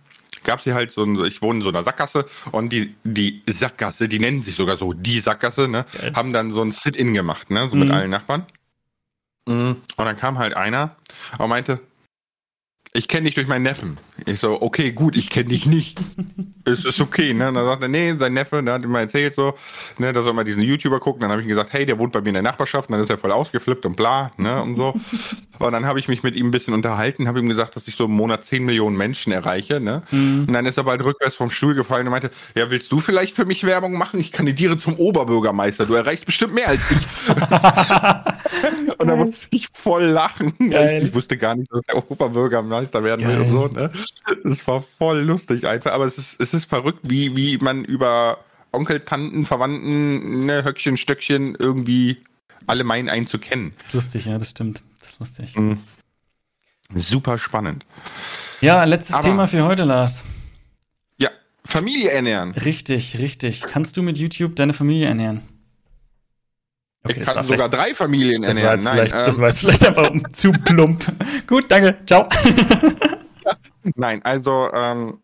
gab sie halt so ein, ich wohne in so einer Sackgasse und die, die Sackgasse, die nennen sich sogar so die Sackgasse, ne, Geil. haben dann so ein Sit-In gemacht, ne, so mhm. mit allen Nachbarn. Mhm. Und dann kam halt einer und meinte, ich kenne dich durch meinen Neffen. Ich so, okay, gut, ich kenne dich nicht. es ist okay, ne? Und dann sagt er, nee, sein Neffe, der hat ihm mal erzählt so, ne, dass er mal diesen YouTuber gucken. Dann habe ich ihm gesagt, hey, der wohnt bei mir in der Nachbarschaft. Und dann ist er voll ausgeflippt und bla, ne, und so. Aber dann habe ich mich mit ihm ein bisschen unterhalten, habe ihm gesagt, dass ich so im Monat 10 Millionen Menschen erreiche, ne? Mhm. Und dann ist er bald rückwärts vom Stuhl gefallen und meinte, ja, willst du vielleicht für mich Werbung machen? Ich kandidiere zum Oberbürgermeister. Du erreichst bestimmt mehr als ich. und da musste ich voll lachen. Ich, ich, wusste gar nicht, dass er Oberbürgermeister werden Geil. will und so, ne? Es war voll lustig einfach, aber es ist, es ist verrückt, wie, wie man über Onkel, Tanten, Verwandten, ne, Höckchen, Stöckchen irgendwie alle meinen einen zu kennen. Das ist lustig, ja, das stimmt. Das ist lustig. Mhm. Super spannend. Ja, letztes aber, Thema für heute, Lars. Ja, Familie ernähren. Richtig, richtig. Kannst du mit YouTube deine Familie ernähren? Okay, ich kann sogar drei Familien ernähren. Nein, ähm, das war jetzt vielleicht einfach zu plump. Gut, danke. Ciao. Nein, also ähm,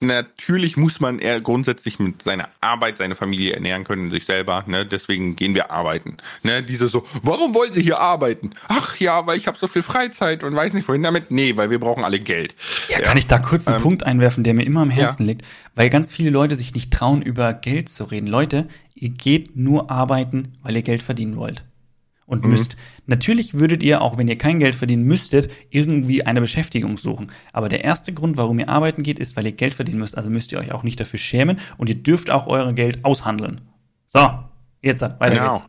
natürlich muss man eher grundsätzlich mit seiner Arbeit seine Familie ernähren können, sich selber. Ne? Deswegen gehen wir arbeiten. Ne? Diese so, warum wollen Sie hier arbeiten? Ach ja, weil ich habe so viel Freizeit und weiß nicht wohin damit. Nee, weil wir brauchen alle Geld. Ja, ja. kann ich da kurz einen ähm, Punkt einwerfen, der mir immer am Herzen ja. liegt, weil ganz viele Leute sich nicht trauen, über Geld zu reden. Leute, ihr geht nur arbeiten, weil ihr Geld verdienen wollt und mhm. müsst. Natürlich würdet ihr, auch wenn ihr kein Geld verdienen müsstet, irgendwie eine Beschäftigung suchen. Aber der erste Grund, warum ihr arbeiten geht, ist, weil ihr Geld verdienen müsst. Also müsst ihr euch auch nicht dafür schämen und ihr dürft auch euer Geld aushandeln. So, jetzt weiter genau. geht's.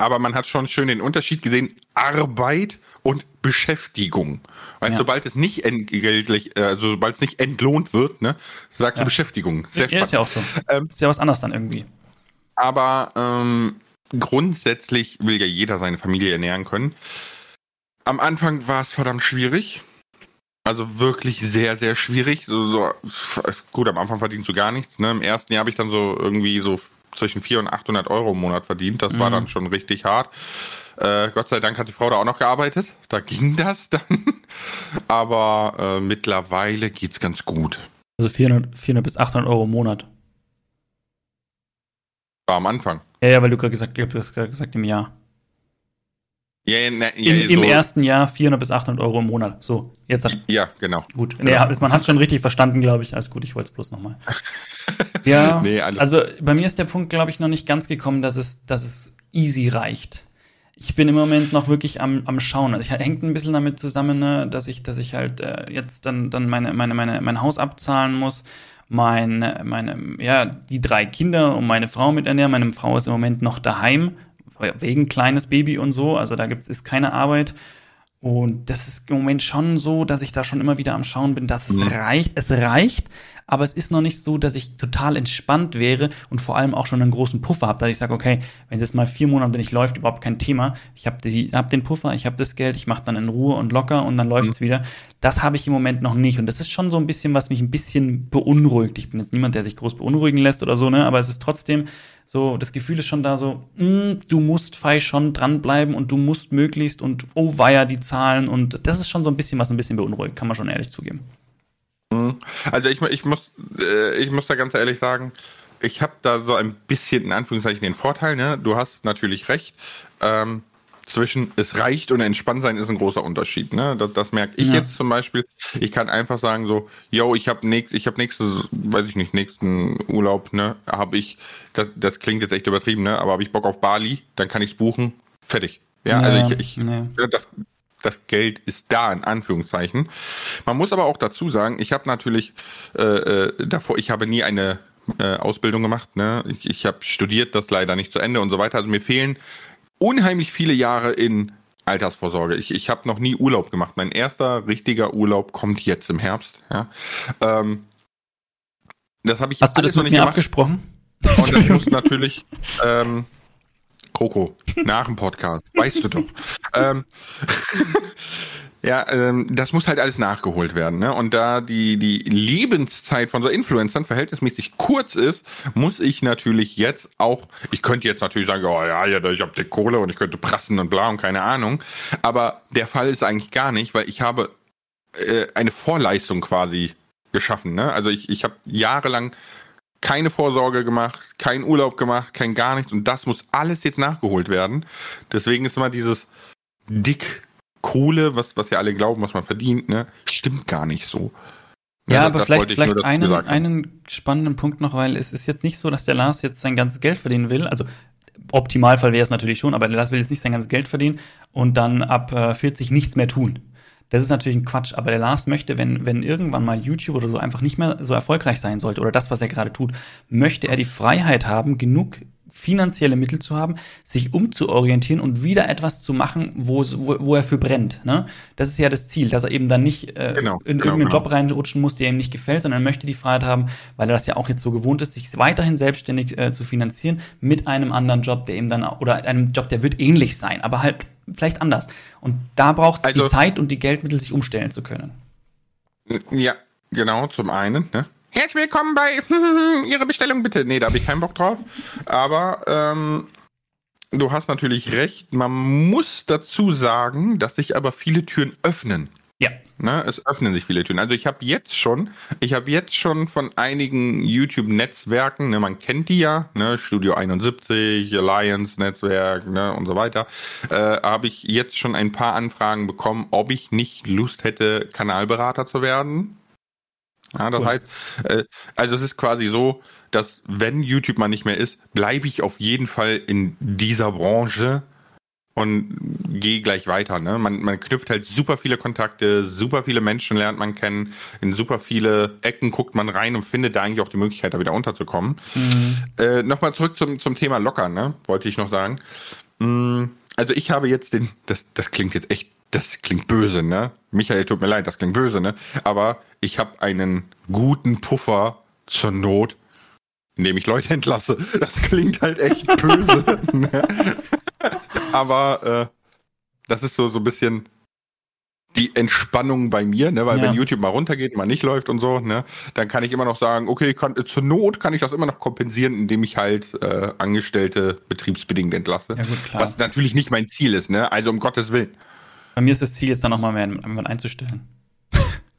Aber man hat schon schön den Unterschied gesehen, Arbeit und Beschäftigung. Weil ja. sobald es nicht entgeltlich, also sobald es nicht entlohnt wird, ne, sagst ja. du Beschäftigung. Sehr ja, spannend. ist ja auch so. Ähm, ist ja was anderes dann irgendwie. Aber ähm, grundsätzlich will ja jeder seine Familie ernähren können. Am Anfang war es verdammt schwierig. Also wirklich sehr, sehr schwierig. So, so, gut, am Anfang verdienst du gar nichts. Ne? Im ersten Jahr habe ich dann so irgendwie so zwischen 400 und 800 Euro im Monat verdient. Das mhm. war dann schon richtig hart. Äh, Gott sei Dank hat die Frau da auch noch gearbeitet. Da ging das dann. Aber äh, mittlerweile geht's ganz gut. Also 400, 400 bis 800 Euro im Monat. War am Anfang. Ja, ja, weil du gerade gesagt, du hast gerade gesagt im Jahr. Ja, ja, na, ja, Im, so. Im, ersten Jahr 400 bis 800 Euro im Monat. So, jetzt hat. Ja, genau. Gut. Nee, ja. man hat schon richtig verstanden, glaube ich. Alles gut, ich wollte es bloß nochmal. ja, nee, also bei mir ist der Punkt, glaube ich, noch nicht ganz gekommen, dass es, dass es easy reicht. Ich bin im Moment noch wirklich am, am Schauen. Also ich hängt ein bisschen damit zusammen, ne, dass ich, dass ich halt äh, jetzt dann, dann meine, meine, meine, mein Haus abzahlen muss mein, meine, ja, die drei Kinder und meine Frau mit ernähren. Meine Frau ist im Moment noch daheim, wegen kleines Baby und so. Also da gibt's, ist keine Arbeit. Und das ist im Moment schon so, dass ich da schon immer wieder am Schauen bin, dass es mhm. reicht. Es reicht, aber es ist noch nicht so, dass ich total entspannt wäre und vor allem auch schon einen großen Puffer habe, dass ich sage, okay, wenn es jetzt mal vier Monate nicht läuft, überhaupt kein Thema. Ich habe hab den Puffer, ich habe das Geld, ich mache dann in Ruhe und locker und dann läuft es mhm. wieder. Das habe ich im Moment noch nicht und das ist schon so ein bisschen, was mich ein bisschen beunruhigt. Ich bin jetzt niemand, der sich groß beunruhigen lässt oder so, ne, aber es ist trotzdem so, das Gefühl ist schon da so, mh, mm, du musst fei schon dranbleiben und du musst möglichst und oh weia die Zahlen und das ist schon so ein bisschen was ein bisschen beunruhigt, kann man schon ehrlich zugeben. Also ich, ich, muss, äh, ich muss da ganz ehrlich sagen, ich habe da so ein bisschen in Anführungszeichen den Vorteil, ne? Du hast natürlich recht. Ähm, zwischen es reicht und entspannt sein ist ein großer Unterschied. Ne? Das, das merke ich ja. jetzt zum Beispiel. Ich kann einfach sagen so, yo, ich habe nächst, ich habe nächste, weiß ich nicht, nächsten Urlaub, ne, habe ich, das, das klingt jetzt echt übertrieben, ne, aber habe ich Bock auf Bali, dann kann ich buchen, fertig. Ja, ja also ich, ich ja. das, das Geld ist da, in Anführungszeichen. Man muss aber auch dazu sagen, ich habe natürlich äh, äh, davor, ich habe nie eine äh, Ausbildung gemacht. Ne? Ich, ich habe studiert, das leider nicht zu Ende und so weiter. Also mir fehlen unheimlich viele Jahre in Altersvorsorge. Ich, ich habe noch nie Urlaub gemacht. Mein erster richtiger Urlaub kommt jetzt im Herbst. Ja? Ähm, das habe ich Hast du das mit mir gemacht. abgesprochen? Und das muss natürlich ähm, Kroko, nach dem Podcast, weißt du doch. ähm, ja, ähm, das muss halt alles nachgeholt werden. Ne? Und da die, die Lebenszeit von so Influencern verhältnismäßig kurz ist, muss ich natürlich jetzt auch, ich könnte jetzt natürlich sagen, oh ja, ja ich habe die Kohle und ich könnte prassen und bla und keine Ahnung. Aber der Fall ist eigentlich gar nicht, weil ich habe äh, eine Vorleistung quasi geschaffen. Ne? Also ich, ich habe jahrelang keine Vorsorge gemacht, kein Urlaub gemacht, kein gar nichts und das muss alles jetzt nachgeholt werden. Deswegen ist immer dieses dick Kohle, was, was ja alle glauben, was man verdient, ne, stimmt gar nicht so. Ja, aber vielleicht, vielleicht einen, einen spannenden Punkt noch, weil es ist jetzt nicht so, dass der Lars jetzt sein ganzes Geld verdienen will. Also Optimalfall wäre es natürlich schon, aber der Lars will jetzt nicht sein ganzes Geld verdienen und dann ab äh, 40 nichts mehr tun. Das ist natürlich ein Quatsch, aber der Lars möchte, wenn, wenn irgendwann mal YouTube oder so einfach nicht mehr so erfolgreich sein sollte oder das, was er gerade tut, möchte er die Freiheit haben, genug finanzielle Mittel zu haben, sich umzuorientieren und wieder etwas zu machen, wo, wo, er für brennt. Ne? Das ist ja das Ziel, dass er eben dann nicht äh, genau, in genau, irgendeinen genau. Job reinrutschen muss, der ihm nicht gefällt, sondern er möchte die Freiheit haben, weil er das ja auch jetzt so gewohnt ist, sich weiterhin selbstständig äh, zu finanzieren mit einem anderen Job, der ihm dann, oder einem Job, der wird ähnlich sein, aber halt vielleicht anders. Und da braucht also, die Zeit und die Geldmittel, sich umstellen zu können. Ja, genau, zum einen. Ne? Herzlich willkommen bei Ihre Bestellung bitte. Nee, da habe ich keinen Bock drauf. Aber ähm, du hast natürlich recht. Man muss dazu sagen, dass sich aber viele Türen öffnen. Ne, es öffnen sich viele Türen. Also ich habe jetzt schon, ich habe jetzt schon von einigen YouTube-Netzwerken, ne, man kennt die ja, ne, Studio 71, Alliance Netzwerk, ne, und so weiter, äh, habe ich jetzt schon ein paar Anfragen bekommen, ob ich nicht Lust hätte, Kanalberater zu werden. Ja, das cool. heißt, äh, also es ist quasi so, dass wenn YouTube mal nicht mehr ist, bleibe ich auf jeden Fall in dieser Branche und gehe gleich weiter. Ne? Man, man knüpft halt super viele Kontakte, super viele Menschen lernt man kennen, in super viele Ecken guckt man rein und findet da eigentlich auch die Möglichkeit, da wieder unterzukommen. Mhm. Äh, Nochmal zurück zum, zum Thema Locker, ne? wollte ich noch sagen. Mm, also ich habe jetzt den, das, das klingt jetzt echt das klingt böse, ne? Michael, tut mir leid, das klingt böse, ne? Aber ich habe einen guten Puffer zur Not, indem ich Leute entlasse. Das klingt halt echt böse. ne? Aber äh, das ist so, so ein bisschen die Entspannung bei mir, ne? Weil ja. wenn YouTube mal runtergeht, mal nicht läuft und so, ne, dann kann ich immer noch sagen, okay, kann, zur Not kann ich das immer noch kompensieren, indem ich halt äh, Angestellte betriebsbedingt entlasse. Ja, gut. Was natürlich nicht mein Ziel ist, ne? Also um Gottes Willen. Bei mir ist das Ziel jetzt dann nochmal mehr jemanden einzustellen.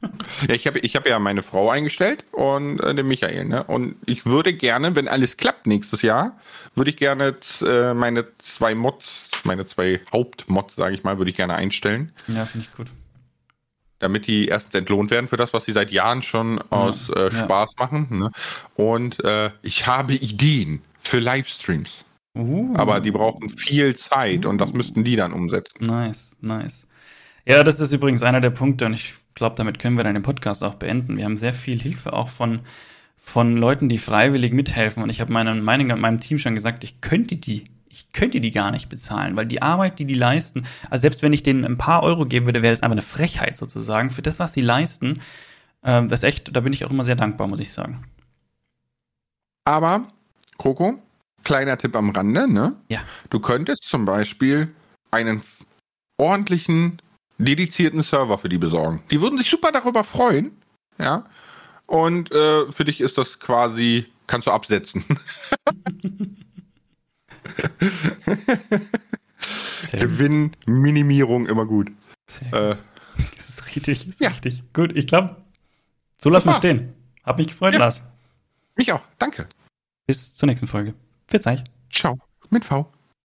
Ja, ich habe ich hab ja meine Frau eingestellt und äh, den Michael. Ne? Und ich würde gerne, wenn alles klappt nächstes Jahr, würde ich gerne äh, meine zwei Mods, meine zwei Hauptmods, sage ich mal, würde ich gerne einstellen. Ja, finde ich gut. Damit die erstens entlohnt werden für das, was sie seit Jahren schon aus äh, Spaß ja. machen. Ne? Und äh, ich habe Ideen für Livestreams. Uh. Aber die brauchen viel Zeit uh. und das müssten die dann umsetzen. Nice, nice. Ja, das ist übrigens einer der Punkte und ich glaube, damit können wir dann den Podcast auch beenden. Wir haben sehr viel Hilfe auch von, von Leuten, die freiwillig mithelfen und ich habe meinem, meinem Team schon gesagt, ich könnte die ich könnte die gar nicht bezahlen, weil die Arbeit, die die leisten, also selbst wenn ich denen ein paar Euro geben würde, wäre das einfach eine Frechheit sozusagen. Für das, was sie leisten, äh, das echt, da bin ich auch immer sehr dankbar, muss ich sagen. Aber, Kroko, kleiner Tipp am Rande, ne? Ja. Du könntest zum Beispiel einen ordentlichen dedizierten Server für die besorgen. Die würden sich super darüber freuen, ja. Und äh, für dich ist das quasi, kannst du absetzen. Gewinnminimierung immer gut. Äh, das ist richtig, ist ja. richtig. Gut, ich glaube, so lassen wir stehen. Hab mich gefreut, ja. Lars. Mich auch, danke. Bis zur nächsten Folge. Viel Zeit. Ciao, mit V.